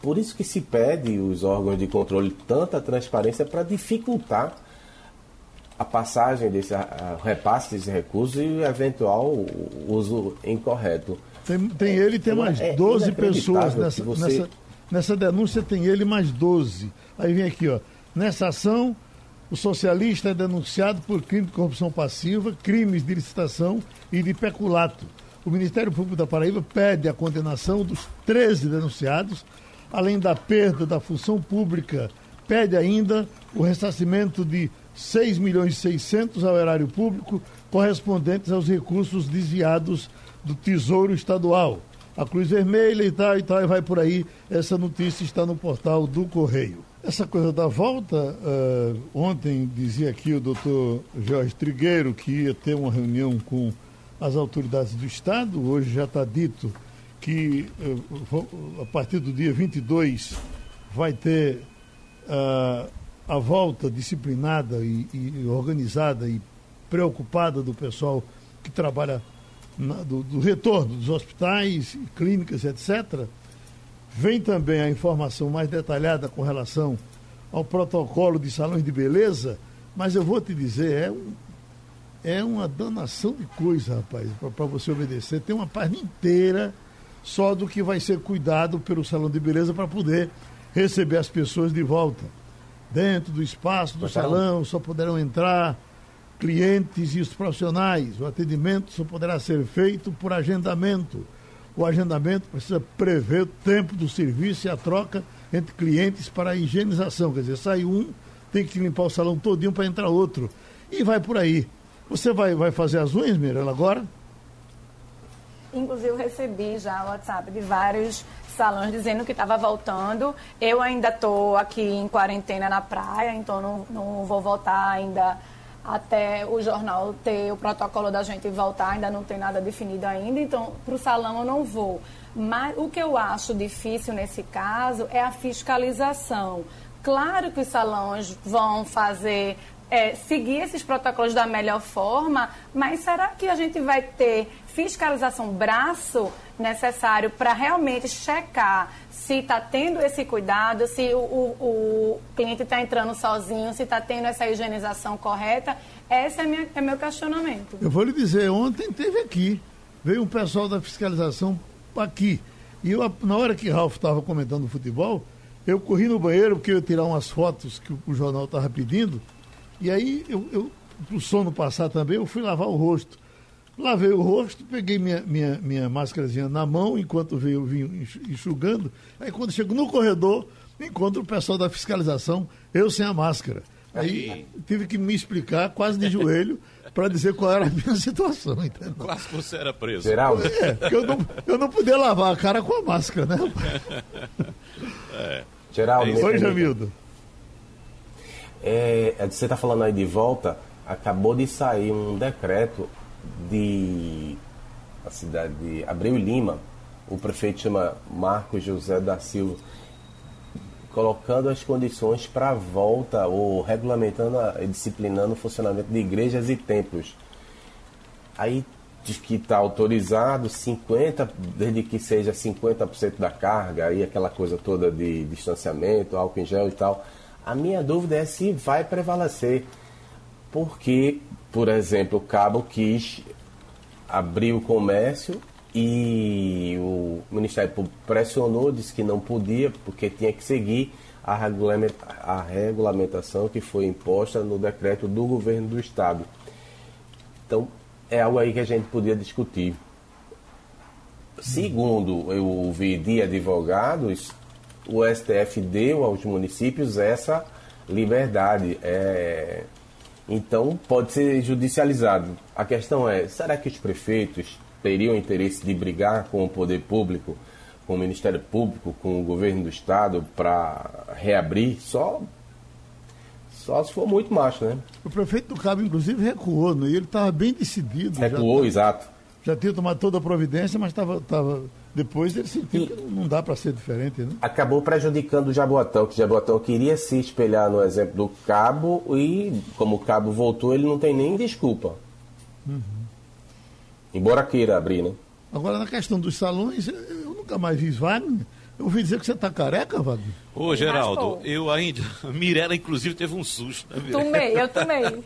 por isso que se pede os órgãos de controle tanta transparência para dificultar a passagem desse a, a repasse desse recurso e o eventual uso incorreto. Tem, tem ele e tem mais é 12 pessoas nessa, você... nessa, nessa denúncia, tem ele mais 12. Aí vem aqui, ó. Nessa ação, o socialista é denunciado por crime de corrupção passiva, crimes de licitação e de peculato o Ministério Público da Paraíba pede a condenação dos 13 denunciados, além da perda da função pública, pede ainda o ressarcimento de 6 milhões e 600 ao erário público, correspondentes aos recursos desviados do Tesouro Estadual. A Cruz Vermelha e tal e tal, e vai por aí. Essa notícia está no portal do Correio. Essa coisa da volta, uh, ontem dizia aqui o doutor Jorge Trigueiro que ia ter uma reunião com as autoridades do Estado. Hoje já está dito que eh, a partir do dia 22 vai ter uh, a volta disciplinada e, e, organizada e preocupada do pessoal que trabalha na, do, do, retorno dos hospitais, clínicas, etc. Vem também a informação mais detalhada com relação ao protocolo de salões de beleza, mas eu vou te dizer, é um é uma danação de coisa, rapaz, para você obedecer. Tem uma página inteira só do que vai ser cuidado pelo salão de beleza para poder receber as pessoas de volta. Dentro do espaço do salão só poderão entrar clientes e os profissionais. O atendimento só poderá ser feito por agendamento. O agendamento precisa prever o tempo do serviço e a troca entre clientes para a higienização. Quer dizer, sai um, tem que limpar o salão todinho para entrar outro. E vai por aí. Você vai, vai fazer as unhas, Mirella, agora? Inclusive, eu recebi já o WhatsApp de vários salões dizendo que estava voltando. Eu ainda estou aqui em quarentena na praia, então não, não vou voltar ainda até o jornal ter o protocolo da gente voltar, ainda não tem nada definido ainda, então para o salão eu não vou. Mas o que eu acho difícil nesse caso é a fiscalização. Claro que os salões vão fazer é, seguir esses protocolos da melhor forma, mas será que a gente vai ter fiscalização braço necessário para realmente checar se está tendo esse cuidado, se o, o, o cliente está entrando sozinho, se está tendo essa higienização correta? Esse é, minha, é meu questionamento. Eu vou lhe dizer, ontem teve aqui, veio um pessoal da fiscalização aqui. E eu, na hora que Ralf estava comentando o futebol, eu corri no banheiro porque eu ia tirar umas fotos que o, o jornal estava pedindo. E aí, eu, eu, pro sono passar também, eu fui lavar o rosto. Lavei o rosto, peguei minha, minha, minha máscarazinha na mão enquanto veio, vinho enxugando. Aí quando chego no corredor, encontro o pessoal da fiscalização, eu sem a máscara. Aí tive que me explicar, quase de joelho, para dizer qual era a minha situação, entendeu? Quase você era preso. Geral. É, eu não, eu não podia lavar a cara com a máscara, né? É. Geraldo, me Oi. Jamildo. É, é, você está falando aí de volta, acabou de sair um decreto de a cidade de Abreu e Lima, o prefeito chama Marcos José da Silva, colocando as condições para a volta ou regulamentando e disciplinando o funcionamento de igrejas e templos. Aí diz que está autorizado 50, desde que seja 50% da carga, aí aquela coisa toda de distanciamento, álcool em gel e tal. A minha dúvida é se vai prevalecer. Porque, por exemplo, o Cabo quis abrir o comércio e o Ministério Público pressionou, disse que não podia, porque tinha que seguir a regulamenta- a regulamentação que foi imposta no decreto do governo do Estado. Então, é algo aí que a gente podia discutir. Segundo eu ouvi de advogados, o STF deu aos municípios essa liberdade. É, então, pode ser judicializado. A questão é: será que os prefeitos teriam interesse de brigar com o poder público, com o Ministério Público, com o governo do Estado para reabrir? Só, só se for muito macho, né? O prefeito do Cabo, inclusive, recuou, né? E ele estava bem decidido. já Recuou, tá- exato. Já, tinha tomado toda a providência, mas estava. Tava, depois ele sentiu que não dá para ser diferente, né? acabou prejudicando o Jaboatão, que o Jaboatão queria se espelhar no exemplo do Cabo e, como o Cabo voltou, ele não tem nem desculpa. Embora queira abrir, né? Agora, na questão dos salões, eu nunca mais vi Wagner. Eu ouvi dizer que você está careca, Wagner. Ô, Geraldo, eu ainda. Mirella, inclusive, teve um susto. Né? Tomei, eu tomei.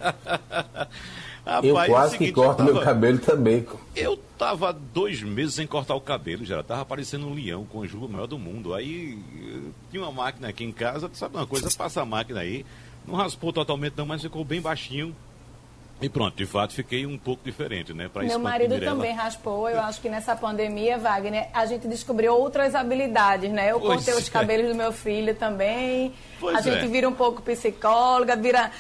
Rapaz, eu é quase que seguinte, corto eu meu tava- cabelo também. Eu tava dois meses sem cortar o cabelo, já tava parecendo um leão com o jugo maior do mundo. Aí eh, tinha uma máquina aqui em casa, sabe uma coisa, passa a máquina aí, não raspou totalmente não, mas ficou bem baixinho. E pronto, de fato fiquei um pouco diferente, né? Pra Meu marido Mirella. também raspou. Eu acho que nessa pandemia, Wagner, a gente descobriu outras habilidades, né? Eu Pois cortei os é. cabelos do meu filho também. Pois a gente é. vira um pouco psicóloga, vira.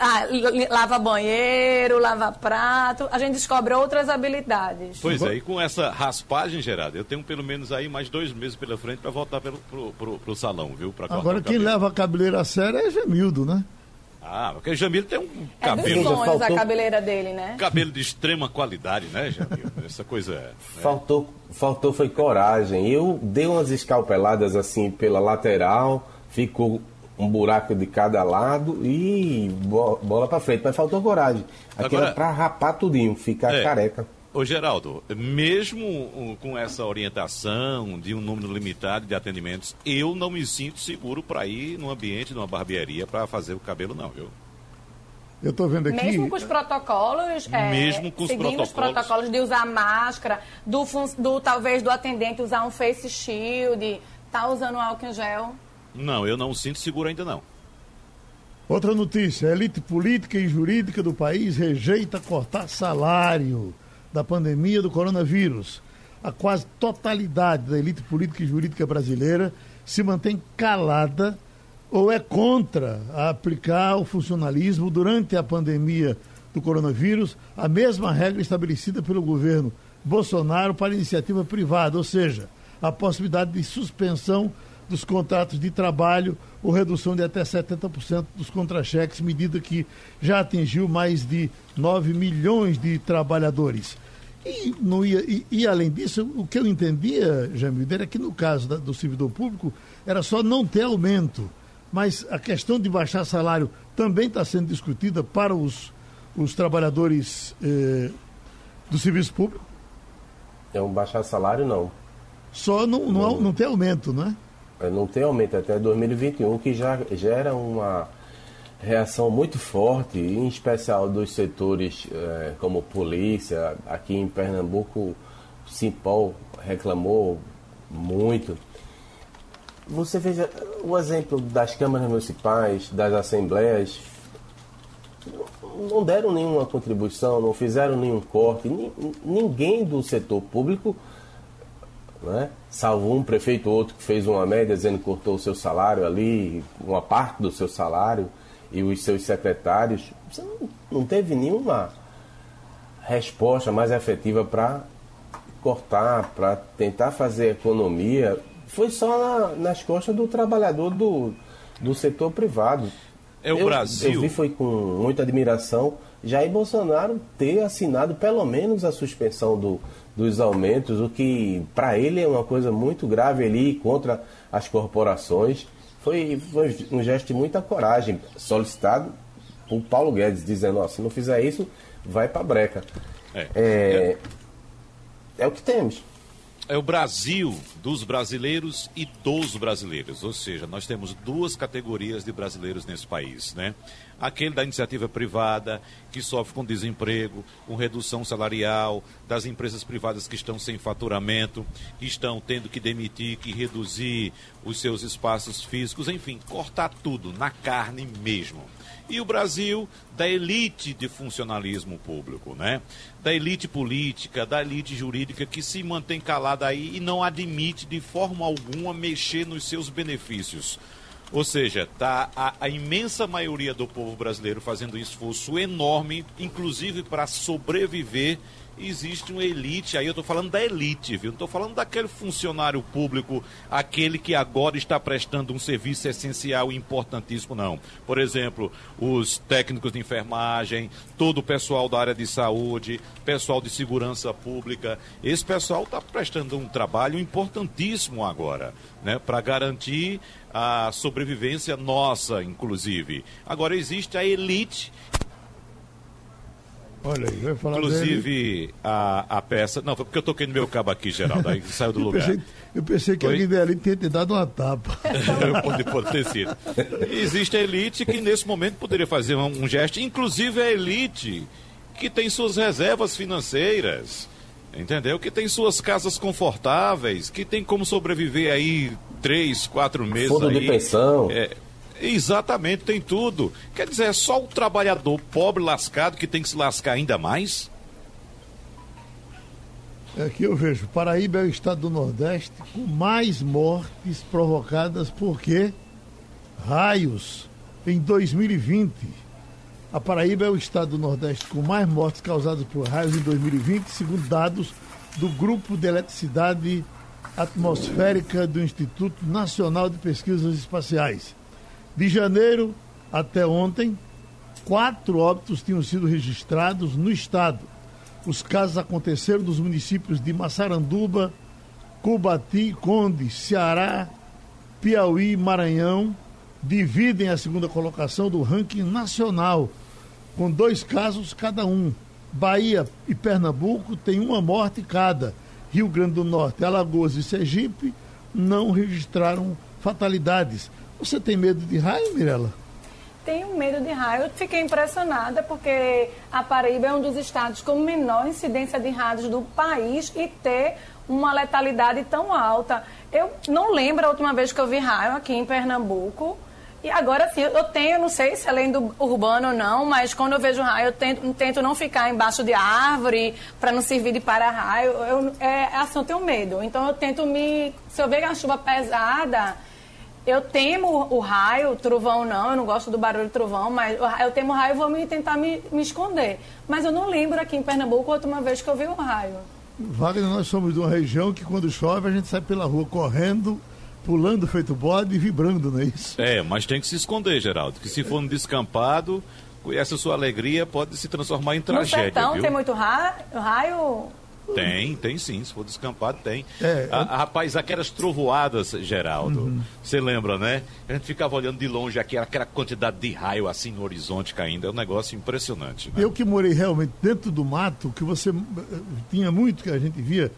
Ah, lava banheiro, lava prato. A gente descobre outras habilidades. Pois é, e com essa raspagem, Gerado, eu tenho pelo menos aí mais dois meses pela frente pra voltar pelo, pro, pro, pro salão, viu? Pra Agora, quem cabelo. leva a cabeleira a sério é Gemildo, né? Ah, porque o Jamil tem um É dos cabelo, sonhos a faltou- cabeleira dele, né? cabelo de extrema qualidade, né, Jamil? Essa coisa é. Faltou, faltou foi coragem. Eu dei umas escalpeladas assim pela lateral, ficou um buraco de cada lado e bo- bola pra frente. Mas faltou coragem. Aquilo Agora- é pra rapar tudinho, ficar É. careca. Ô Geraldo, mesmo com essa orientação de um número limitado de atendimentos, eu não me sinto seguro para ir no ambiente de uma barbearia para fazer o cabelo, não, viu? Eu estou vendo aqui. Mesmo com os protocolos, é, Mesmo com os seguindo os protocolos. protocolos de usar máscara, do, do talvez do atendente usar um face shield, tá usando álcool em gel. Não, eu não sinto seguro ainda não. Outra notícia: a elite política e jurídica do país rejeita cortar salário da pandemia do coronavírus. A quase totalidade da elite política e jurídica brasileira se mantém calada ou é contra a aplicar o funcionalismo durante a pandemia do coronavírus, a mesma regra estabelecida pelo governo Bolsonaro para iniciativa privada, ou seja, a possibilidade de suspensão dos contratos de trabalho ou redução de até 70% dos contra-cheques, medida que já atingiu mais de 9 milhões de trabalhadores. E, não ia, e, e, além disso, o que eu entendia, Jamildo, era que no caso da, do servidor público era só não ter aumento. Mas a questão de baixar salário também está sendo discutida para os, os trabalhadores eh, do serviço público. É um baixar salário, não. Só não, não, não, não tem aumento, não é? Não tem aumento até 2021, que já gera uma reação muito forte, em especial dos setores eh, como polícia. Aqui em Pernambuco, Simpol reclamou muito. Você veja o exemplo das câmaras municipais, das assembleias. não deram nenhuma contribuição, não fizeram nenhum corte. Ninguém do setor público, né, salvo um prefeito ou outro que fez uma média dizendo que cortou o seu salário ali, uma parte do seu salário, e os seus secretários, você não, não teve nenhuma resposta mais efetiva para cortar, para tentar fazer economia. Foi só na, nas costas do trabalhador do, do setor privado. É o eu, Brasil. Eu vi foi com muita admiração Jair Bolsonaro ter assinado pelo menos a suspensão do, dos aumentos, o que para ele é uma coisa muito grave ali contra as corporações. Foi, foi um gesto de muita coragem, solicitado por Paulo Guedes, dizendo: oh, se não fizer isso, vai para breca. É, é, é, é o que temos é o Brasil dos brasileiros e dos brasileiros. Ou seja, nós temos duas categorias de brasileiros nesse país, né? Aquele da iniciativa privada, que sofre com desemprego, com redução salarial, das empresas privadas que estão sem faturamento, que estão tendo que demitir, que reduzir os seus espaços físicos, enfim, cortar tudo na carne mesmo e o Brasil da elite de funcionalismo público, né? Da elite política, da elite jurídica que se mantém calada aí e não admite de forma alguma mexer nos seus benefícios. Ou seja, está a, a, imensa maioria do povo brasileiro fazendo um esforço enorme, inclusive para sobreviver existe uma elite, aí eu estou falando da elite, viu? Não estou falando daquele funcionário público, aquele que agora está prestando um serviço essencial e importantíssimo, não. Por exemplo, os técnicos de enfermagem, todo o pessoal da área de saúde, pessoal de segurança pública. Esse pessoal está prestando um trabalho importantíssimo agora, né? Para garantir a sobrevivência nossa, inclusive. Agora existe a elite Olha aí, vai falar Inclusive, a, a peça. Não, foi porque eu toquei no meu cabo aqui, Geraldo, aí saiu do lugar. Eu pensei, eu pensei que Foi? alguém dali tinha te dado uma tapa. pode, pode ter sido. Existe a elite que nesse momento poderia fazer um, um gesto, inclusive a elite que tem suas reservas financeiras, entendeu? Que tem suas casas confortáveis, que tem como sobreviver aí três, quatro meses. Fundo aí, de pensão. É, Exatamente, tem tudo. Quer dizer, é só o trabalhador pobre lascado que tem que se lascar ainda mais? Aqui eu vejo, Paraíba é o estado do Nordeste com mais mortes provocadas por quê? Raios em 2020. A Paraíba é o estado do Nordeste com mais mortes causadas por raios em 2020, segundo dados do Grupo de Eletricidade Atmosférica do Instituto Nacional de Pesquisas Espaciais. De janeiro até ontem, quatro óbitos tinham sido registrados no estado. Os casos aconteceram nos municípios de Massaranduba, Cubati, Conde, Ceará, Piauí e Maranhão. Dividem a segunda colocação do ranking nacional, com dois casos cada um. Bahia e Pernambuco têm uma morte cada. Rio Grande do Norte, Alagoas e Sergipe não registraram fatalidades. Você tem medo de raio, Mirella? Tenho medo de raio. Eu fiquei impressionada porque a Paraíba é um dos estados com menor incidência de raios do país e ter uma letalidade tão alta. Eu não lembro a última vez que eu vi raio aqui em Pernambuco. E agora sim, eu tenho, não sei se além do urbano ou não, mas quando eu vejo raio, eu tento, tento não ficar embaixo de árvore para não servir de para-raio. Eu, é, assim, eu tenho medo. Então eu tento me. Se eu ver a chuva pesada, eu temo o raio, o trovão não, eu não gosto do barulho do trovão, mas eu temo o raio e vou me, tentar me, me esconder. Mas eu não lembro aqui em Pernambuco a última vez que eu vi o raio. Wagner, nós somos de uma região que quando chove a gente sai pela rua correndo, pulando feito bode e vibrando, não é isso? É, mas tem que se esconder, Geraldo, que se for no descampado, essa sua alegria pode se transformar em tragédia. No sertão viu? tem muito raio, raio tem, tem sim. Se for descampado, tem. É, a, a, rapaz, aquelas trovoadas, Geraldo, uhum. você uhum. lembra, né? A gente ficava olhando de longe aqui, aquela quantidade de raio assim no horizonte caindo. É um negócio impressionante. Né? Eu que morei realmente dentro do mato, que você eh, tinha muito que a gente via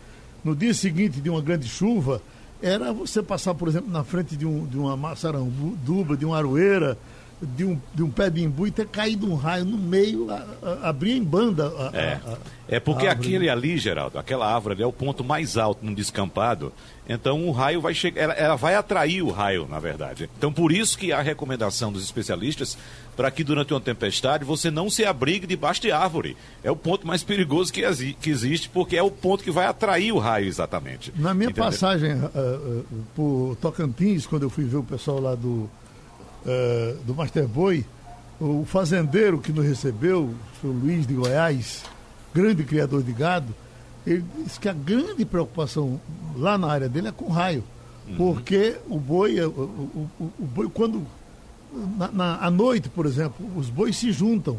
no dia seguinte de uma grande chuva, era você passar, por exemplo, na frente de, um, de uma maçaranduba, de uma aroeira, de um, de um pé de imbu e ter caído um raio no meio, a, a, abrir em banda. A, é. é porque aquele ali, Geraldo, aquela árvore ali é o ponto mais alto num descampado. Então o raio vai chegar, ela, ela, vai atrair o raio, na verdade. Então por isso que há recomendação dos especialistas para que durante uma tempestade você não se abrigue debaixo de árvore. É o ponto mais perigoso que, que existe, porque é o ponto que vai atrair o raio exatamente. Na minha Entendeu? passagem uh, uh, por Tocantins, quando eu fui ver o pessoal lá do uh, do Master Boy, o fazendeiro que nos recebeu, o senhor Luiz de Goiás, grande criador de gado, ele disse que a grande preocupação lá na área dele é com raio. Uhum. Porque o boi, o, o, o, o boi quando. Na, na, à noite, por exemplo, os bois se juntam.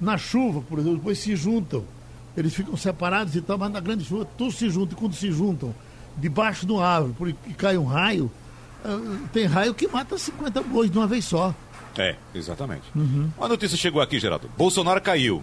Na chuva, por exemplo, os bois se juntam. Eles ficam separados e tal, mas na grande chuva todos se juntam. E quando se juntam debaixo de uma árvore e cai um raio, tem raio que mata 50 bois de uma vez só. É, exatamente. Uhum. Uma notícia chegou aqui, Geraldo. Bolsonaro caiu.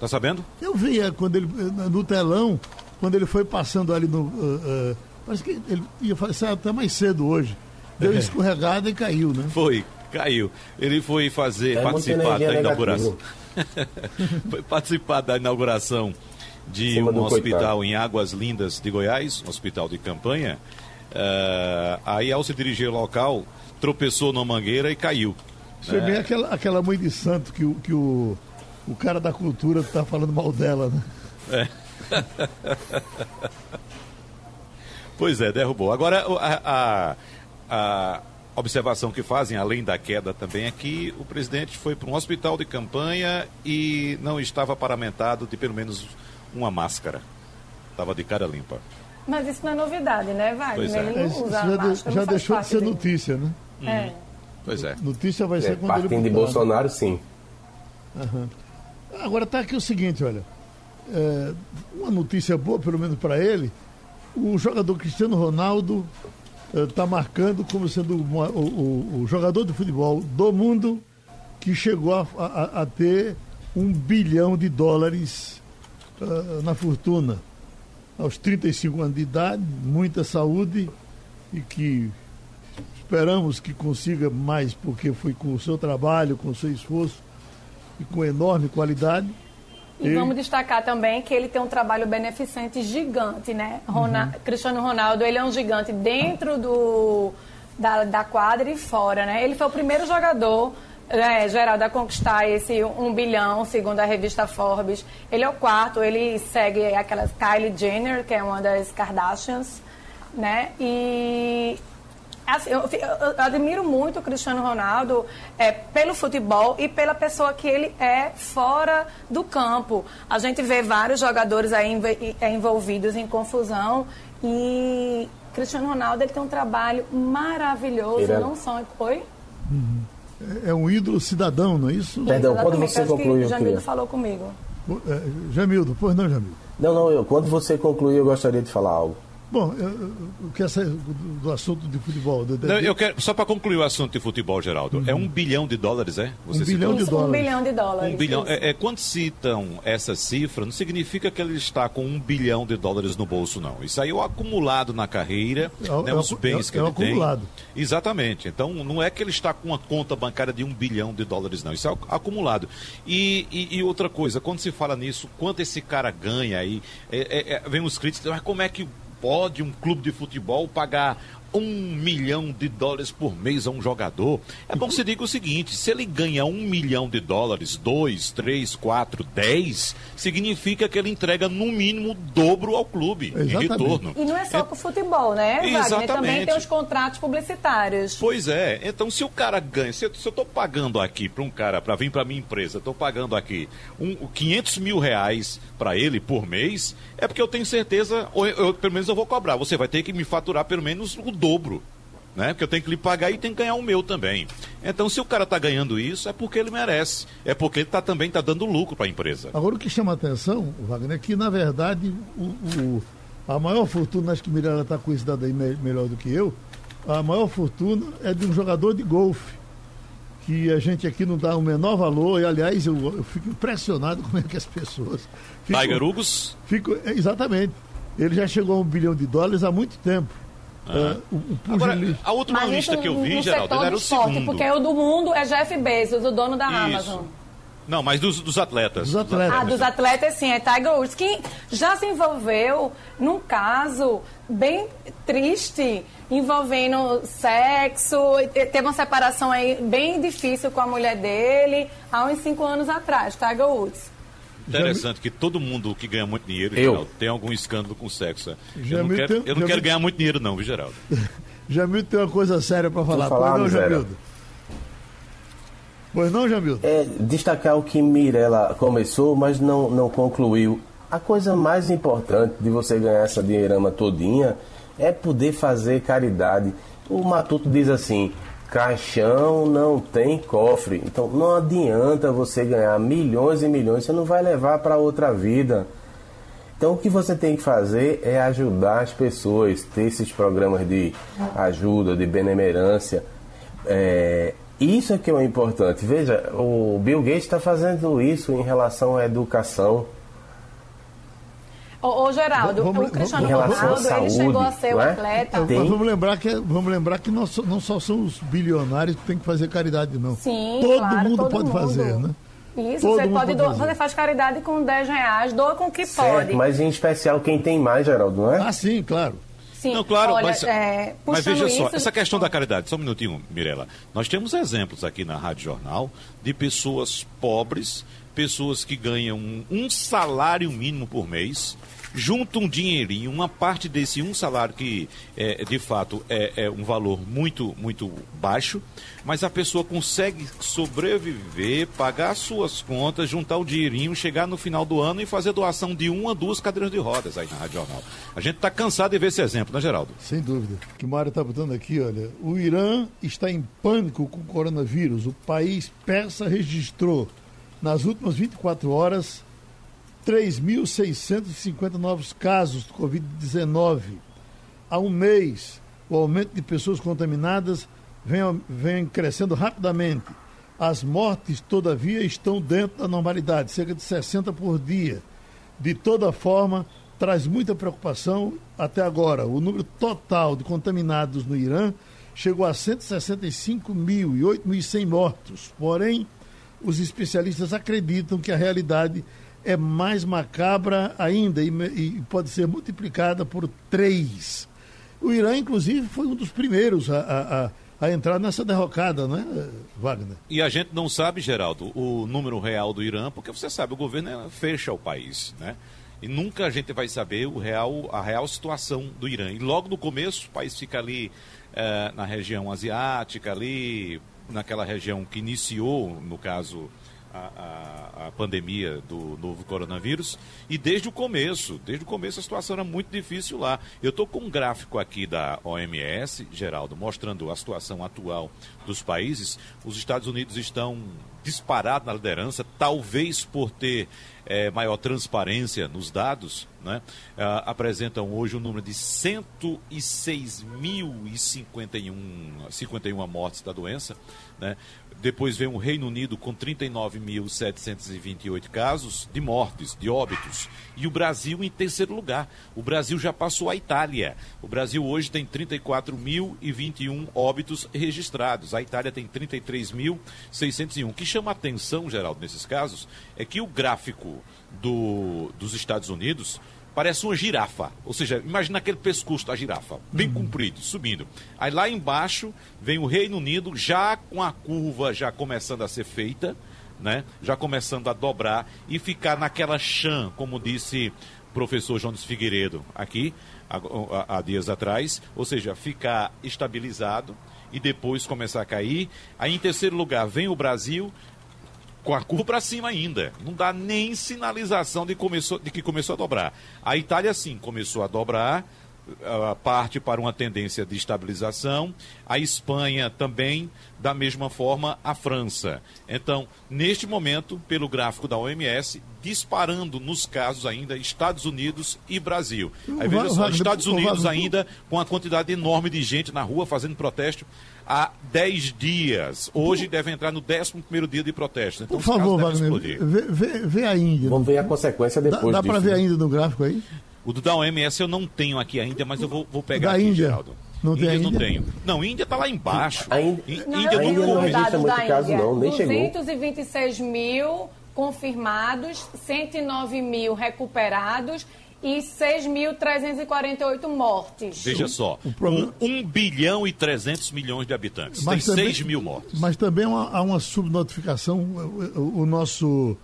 Tá sabendo? Eu via quando ele, no telão, quando ele foi passando ali no. Uh, uh, parece que ele ia fazer até mais cedo hoje. Deu é. escorregada e caiu, né? Foi, caiu. Ele foi fazer, é participar da inauguração. foi participar da inauguração de um hospital coitado. em Águas Lindas de Goiás, um hospital de campanha. Uh, aí, ao se dirigir ao local, tropeçou numa mangueira e caiu. Isso é bem aquela, aquela mãe de santo que, que o, o cara da cultura está falando mal dela, né? É. pois é, derrubou. Agora, a, a, a, observação que fazem, além da queda também, é que o presidente foi para um hospital de campanha e não estava paramentado de pelo menos uma máscara. Estava de cara limpa. Mas isso não é novidade, né, Wagner? É. Ele não usa já, máscara, já deixou de ser dele. notícia, né? É. Uhum. Pois é. Notícia vai ser é, quando partindo ele de Bolsonaro, sim. Uhum. Agora está aqui o seguinte, olha. É, uma notícia boa, pelo menos para ele. O jogador Cristiano Ronaldo está é, marcando como sendo uma, o, o, o, jogador de futebol do mundo que chegou a, a, a ter um bilhão de dólares uh, na fortuna aos 35 anos de idade, muita saúde e que esperamos que consiga mais, porque foi com o seu trabalho, com o seu esforço e com enorme qualidade. E ele... vamos destacar também que ele tem um trabalho beneficente gigante, né? Uhum. Cristiano Ronaldo, ele é um gigante dentro do, da, da quadra e fora, né? Ele foi o primeiro jogador é, Geraldo, a conquistar esse um bilhão, segundo a revista Forbes. Ele é o quarto, ele segue aquela Kylie Jenner, que é uma das Kardashians, né? E assim, eu, eu, admiro muito o Cristiano Ronaldo é, pelo futebol e pela pessoa que ele é fora do campo. A gente vê vários jogadores aí é, envolvidos em confusão e Cristiano Ronaldo ele tem um trabalho maravilhoso, não só... Oi? Uhum. É, é um ídolo cidadão, não é isso? Perdão, quando você concluiu, Jamildo queria... falou comigo. É, Jamildo, pois não, Jamildo? Não, não, eu, quando você concluir, eu gostaria de falar algo. Bom, eu quero sair do assunto de futebol. De, de... Não, eu quero, só para concluir o assunto de futebol, Geraldo, uhum. é um bilhão de dólares, é? Você um bilhão de dólares. Um bilhão de dólares. Um bilhão. É, é, quando citam essa cifra, não significa que ele está com um bilhão de dólares no bolso, não. Isso aí é o acumulado na carreira, é, né, os bens é, que ele acumulado. tem. Exatamente. Então, não é que ele está com uma conta bancária de um bilhão de dólares, não. Isso é acumulado. E, e, e outra coisa, quando se fala nisso, quanto esse cara ganha aí, é, é, vem os críticos, mas como é que pode um clube de futebol pagar um milhão de dólares por mês a um jogador. É bom que você diga o seguinte: se ele ganha um milhão de dólares, dois, três, quatro, dez, significa que ele entrega no mínimo o dobro ao clube Exatamente. em retorno. E não é só é... com o futebol, né? Exatamente. Também tem os contratos publicitários. Pois é. Então, se o cara ganha, se eu estou pagando aqui para um cara para vir para minha empresa, estou pagando aqui um, 500 mil reais para ele por mês, é porque eu tenho certeza, ou eu, eu, pelo menos eu vou cobrar. Você vai ter que me faturar pelo menos o dobro. Né? Porque eu tenho que lhe pagar e tem que ganhar o meu também. Então, se o cara está ganhando isso, é porque ele merece. É porque ele tá, também está dando lucro para a empresa. Agora, o que chama a atenção, Wagner, é que, na verdade, o, o a maior fortuna, acho que Mirella está dado aí melhor do que eu, a maior fortuna é de um jogador de golfe que a gente aqui não dá o menor valor, e aliás eu, eu fico impressionado como é que as pessoas. Ficam, Tiger Hughes? Fico, exatamente. Ele já chegou a um bilhão de dólares há muito tempo. Uh, o, o Agora, a última Mas lista que eu vi, Geraldo, era o esporte, segundo. Porque o do mundo é Jeff Bezos, o dono da Isso. Amazon. Não, mas dos, dos atletas. Dos atletas. Ah, dos atletas, sim, é Tiger Woods, que já se envolveu num caso bem triste, envolvendo sexo, teve uma separação aí bem difícil com a mulher dele, há uns cinco anos atrás, Tiger Woods. Interessante que todo mundo que ganha muito dinheiro, Eu. Geraldo, tem algum escândalo com sexo. Já Eu não quero, tem- eu não quero ganhar muito dinheiro, não, viu, Geraldo? Jamildo tem uma coisa séria para falar. falar, pois não. Jamildo? Pois não, Jamildo? É, destacar o que Mirella começou, mas não, não concluiu. A coisa mais importante de você ganhar essa dinheirama todinha é poder fazer caridade. O Matuto diz assim: caixão não tem cofre. Então não adianta você ganhar milhões e milhões, você não vai levar para outra vida. Então o que você tem que fazer é ajudar as pessoas, ter esses programas de ajuda, de benemerência. É, isso é que é o importante. Veja, o Bill Gates está fazendo isso em relação à educação. Ô, ô Geraldo, Vamos- o Cristiano Ronaldo, ele saúde, chegou a ser um é? atleta. Tem- Mas vamos lembrar que, vamos lembrar que não, só- não só são os bilionários que têm que fazer caridade, não. Sim, todo claro, mundo todo pode mundo. fazer, né? Isso, Todo você mundo pode pode doar, você faz caridade com 10 reais, doa com o que Certo, pode. mas em especial quem tem mais, Geraldo, não é? Ah, sim, claro. Sim, Não, claro, olha, mas, é, mas veja só, isso- essa questão da caridade, só um minutinho, Mirela. Nós temos exemplos aqui na Rádio Jornal de pessoas pobres, pessoas que ganham um, um salário mínimo por mês, juntam um dinheirinho, uma parte desse um salário que é, de fato é, é um valor muito, muito baixo, mas a pessoa consegue sobreviver, pagar suas contas, juntar o dinheirinho, chegar no final do ano e fazer doação de uma, duas cadeiras de rodas aí na Rádio Jornal. A gente está cansado de ver esse exemplo, né, Geraldo? Sem dúvida. O que o Mário está botando aqui, olha, o Irã está em pânico com o coronavírus. O país persa registrou, nas últimas 24 horas, 3.650 novos casos de Covid-19. Há um mês, o aumento de pessoas contaminadas vem, vem crescendo rapidamente. As mortes, todavia, estão dentro da normalidade, cerca de 60 por dia. De toda forma, traz muita preocupação até agora. O número total de contaminados no Irã chegou a 165 mil e 8.100 mortos. Porém, os especialistas acreditam que a realidade é mais macabra ainda e, e pode ser multiplicada por três. O Irã, inclusive, foi um dos primeiros a, a- a- a entrar nessa derrocada, né, Wagner? E a gente não sabe, Geraldo, o número real do Irã, porque você sabe, o governo fecha o país, né? E nunca a gente vai saber o real, a real situação do Irã. E logo no começo, o país fica ali eh, na região asiática, ali naquela região que iniciou, no caso, a, a- pandemia do novo coronavírus. E desde o começo, desde o começo a situação era muito difícil lá. Eu estou com um gráfico aqui da OMS, Geraldo, mostrando a situação atual dos países. Os Estados Unidos estão disparados na liderança, talvez por ter eh, maior transparência nos dados, né? Ah, apresentam hoje um número de 106.051 51 mortes da doença. Né? Depois vem o Reino Unido com 39.728 casos de mortes, de óbitos. E o Brasil em terceiro lugar. O Brasil já passou a Itália. O Brasil hoje tem 34.021 óbitos registrados. A Itália tem 33.601. O que chama atenção, Geraldo, nesses casos, é que o gráfico do, dos Estados Unidos parece uma girafa. Ou seja, imagina aquele pescoço da girafa, bem comprido, subindo. Aí lá embaixo vem o Reino Unido, já com a curva já começando a ser feita, né? já começando a dobrar e ficar naquela chã, como disse o professor Jones Figueiredo aqui, há- há dias atrás. Ou seja, ficar estabilizado e depois começar a cair. Aí em terceiro lugar vem o Brasil, com a curva para cima ainda. Não dá nem sinalização de, começou, de que começou a dobrar. A Itália, sim, começou a dobrar, parte para uma tendência de estabilização. A Espanha também, da mesma forma, a França. Então, neste momento, pelo gráfico da OMS, disparando nos casos ainda Estados Unidos e Brasil. Aí veja só, Estados Unidos ainda com uma quantidade enorme de gente na rua fazendo protesto há 10 dias. Hoje deve entrar no 11 dia de protesto. Então, Por favor, Wagner, explodir. vê, vê- vê a Índia. Vamos ver a consequência Dá, depois dá disso. para ver né? ainda no gráfico aí? O do da OMS eu não tenho aqui ainda, mas eu vou, vou pegar Da aqui, Índia. Geraldo. Não tem Índia, não Índia? tenho. Não, Índia está lá embaixo. A Índia- Não, Índia não os começo. registra dados muito da caso, Índia. não, nem chegou. 226 mil confirmados, 109 mil recuperados e 6.348 mortes. Veja só, o problema- com 1 bilhão e 300 milhões de habitantes, Mas tem também- 6 mil mortos. Mas também há uma, há uma subnotificação. O, o- o nosso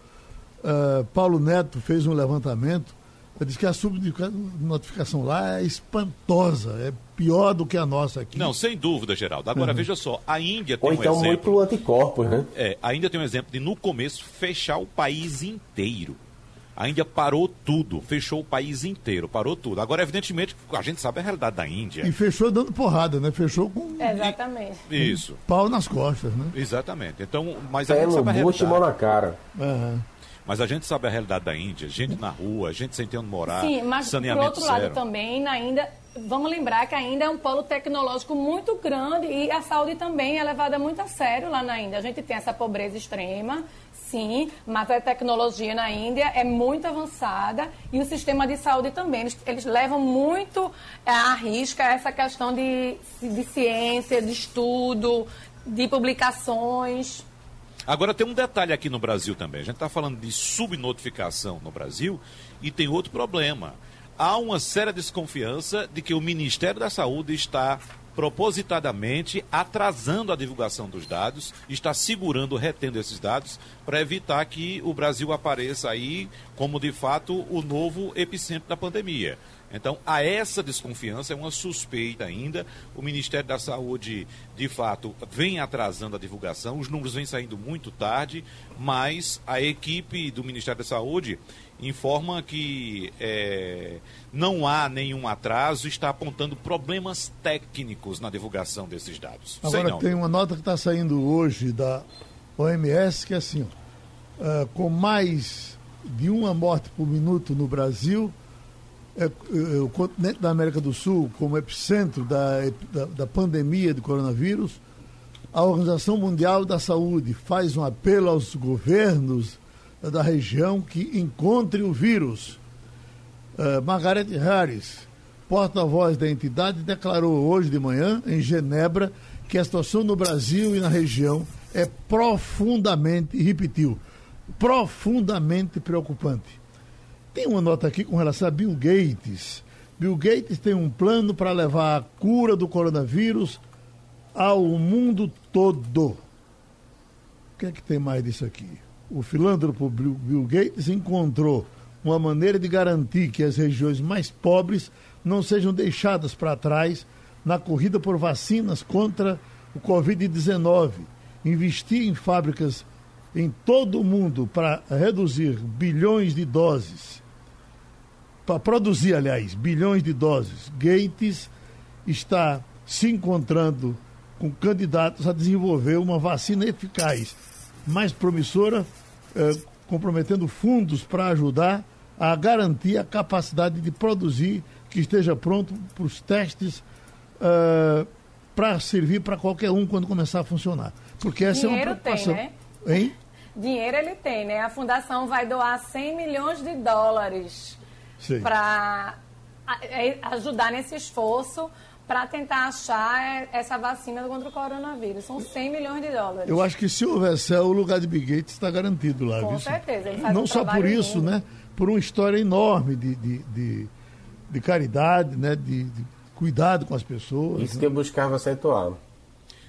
eh, Paulo Neto fez um levantamento. Disse que a subnotificação lá é espantosa, é pior do que a nossa aqui. Não, sem dúvida, Geraldo. Agora, veja só, a Índia tem Ou um então exemplo... muito anticorpos, né? É, a Índia tem um exemplo de, no começo, fechar o país inteiro. A Índia parou tudo, fechou o país inteiro, parou tudo. Agora, evidentemente, a gente sabe a realidade da Índia. E fechou dando porrada, né? Fechou com Exatamente. Isso, pau nas costas, né? exatamente. Então, mas a Pé gente sabe a realidade. na cara. Aham. Mas a gente sabe a realidade da Índia. Gente na rua, gente sem ter onde morar, Sim, mas por saneamento outro lado zero. também, ainda vamos lembrar que ainda é um polo tecnológico muito grande e a saúde também é levada muito a sério lá na Índia. A gente tem essa pobreza extrema, sim, mas a tecnologia na Índia é muito avançada e o sistema de saúde também. Eles, eles levam muito é, à risca essa questão de, de ciência, de estudo, de publicações. Agora tem um detalhe aqui no Brasil também. A gente está falando de subnotificação no Brasil e tem outro problema. Há uma séria desconfiança de que o Ministério da Saúde está propositadamente atrasando a divulgação dos dados, está segurando, retendo esses dados para evitar que o Brasil apareça aí como de fato o novo epicentro da pandemia. Então, a essa desconfiança é uma suspeita ainda. O Ministério da Saúde, de fato, vem atrasando a divulgação, os números vêm saindo muito tarde, mas a equipe do Ministério da Saúde informa que é, não há nenhum atraso, está apontando problemas técnicos na divulgação desses dados. Agora tem uma nota que está saindo hoje da OMS que é assim, ó, ah, com mais de uma morte por minuto no Brasil, é, é, o continente da América do Sul, como epicentro da, da, da pandemia de coronavírus, a Organização Mundial da Saúde faz um apelo aos governos da região que encontre o vírus. Uh, Margaret Harris, porta-voz da entidade, declarou hoje de manhã, em Genebra, que a situação no Brasil e na região é profundamente, e repetiu, profundamente preocupante. Tem uma nota aqui com relação a Bill Gates. Bill Gates tem um plano para levar a cura do coronavírus ao mundo todo. O que é que tem mais disso aqui? O filântropo Bill Gates encontrou uma maneira de garantir que as regiões mais pobres não sejam deixadas para trás na corrida por vacinas contra o Covid-19. Investir em fábricas em todo o mundo para reduzir bilhões de doses, para produzir, aliás, bilhões de doses. Gates está se encontrando com candidatos a desenvolver uma vacina eficaz, mais promissora, eh, comprometendo fundos para ajudar a garantir a capacidade de produzir que esteja pronto para os testes eh, para servir para qualquer um quando começar a funcionar. Porque essa é Dinheiro uma tem, preocupação. né? Hein? Dinheiro ele tem, né? A fundação vai doar 100 milhões de dólares para ajudar nesse esforço para tentar achar é, essa vacina contra o coronavírus. São 100 milhões de dólares. Eu acho que se houver céu, o lugar de Bill Gates está garantido lá. Com viu? certeza, ele faz Não um só por isso, lindo. né? Por uma história enorme de, de, de, de caridade, né? De, de cuidado com as pessoas. Isso né? que eu buscava acentuar.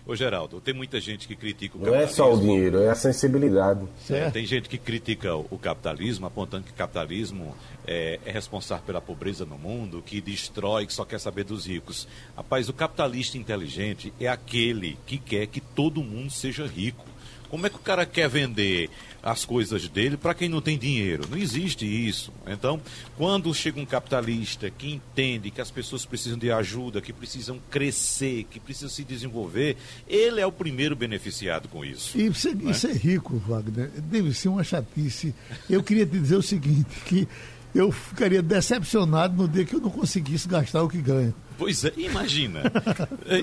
Ô, Geraldo, tem muita gente que critica o Não é só o capitalismo. dinheiro, é a sensibilidade. Certo? Tem gente que critica o o capitalismo, apontando que o capitalismo é, é responsável pela pobreza no mundo, que destrói, que só quer saber dos ricos. Rapaz, o capitalista inteligente é aquele que quer que todo mundo seja rico. Como é que o cara quer vender as coisas dele para quem não tem dinheiro? Não existe isso. Então, quando chega um capitalista que entende que as pessoas precisam de ajuda, que precisam crescer, que precisam se desenvolver, ele é o primeiro beneficiado com isso. E ser, e ser rico, Wagner, deve ser uma chatice. Eu queria te dizer o seguinte, que eu ficaria decepcionado no dia que eu não conseguisse gastar o que ganho. Pois é, imagina.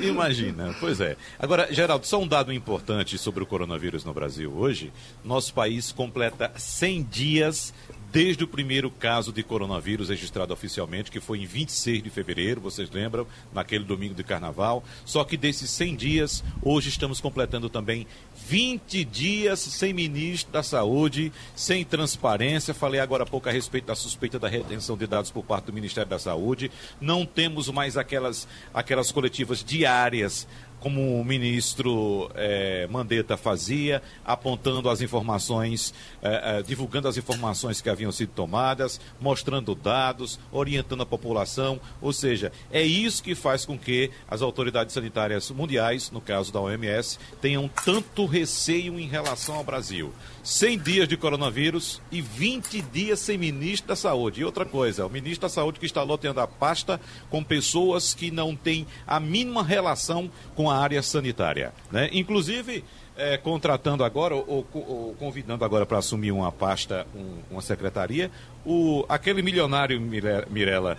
imagina, pois é. Agora, Geraldo, só um dado importante sobre o coronavírus no Brasil hoje. Nosso país completa 100 dias desde o primeiro caso de coronavírus registrado oficialmente, que foi em 26 de fevereiro, vocês lembram, naquele domingo de carnaval. Só que desses 100 dias, hoje estamos completando também 20 dias sem ministro da Saúde, sem transparência. Falei agora há pouco a respeito da suspeita da retenção de dados por parte do Ministério da Saúde. Não temos mais aquelas, aquelas coletivas diárias como o ministro eh, Mandetta fazia, apontando as informações, eh, eh, divulgando as informações que haviam sido tomadas, mostrando dados, orientando a população. Ou seja, é isso que faz com que as autoridades sanitárias mundiais, no caso da OMS, tenham tanto receio em relação ao Brasil. 100 dias de coronavírus e 20 dias sem ministro da Saúde. E outra coisa, o ministro da Saúde que está loteando a pasta com pessoas que não têm a mínima relação com a área sanitária. Né? Inclusive, é, contratando agora, ou, ou convidando agora para assumir uma pasta, um, uma secretaria, o, aquele milionário Mirella,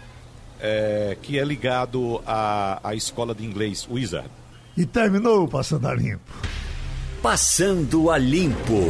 é, que é ligado à, à escola de inglês Wizard. E terminou Passando a Limpo. Passando a Limpo.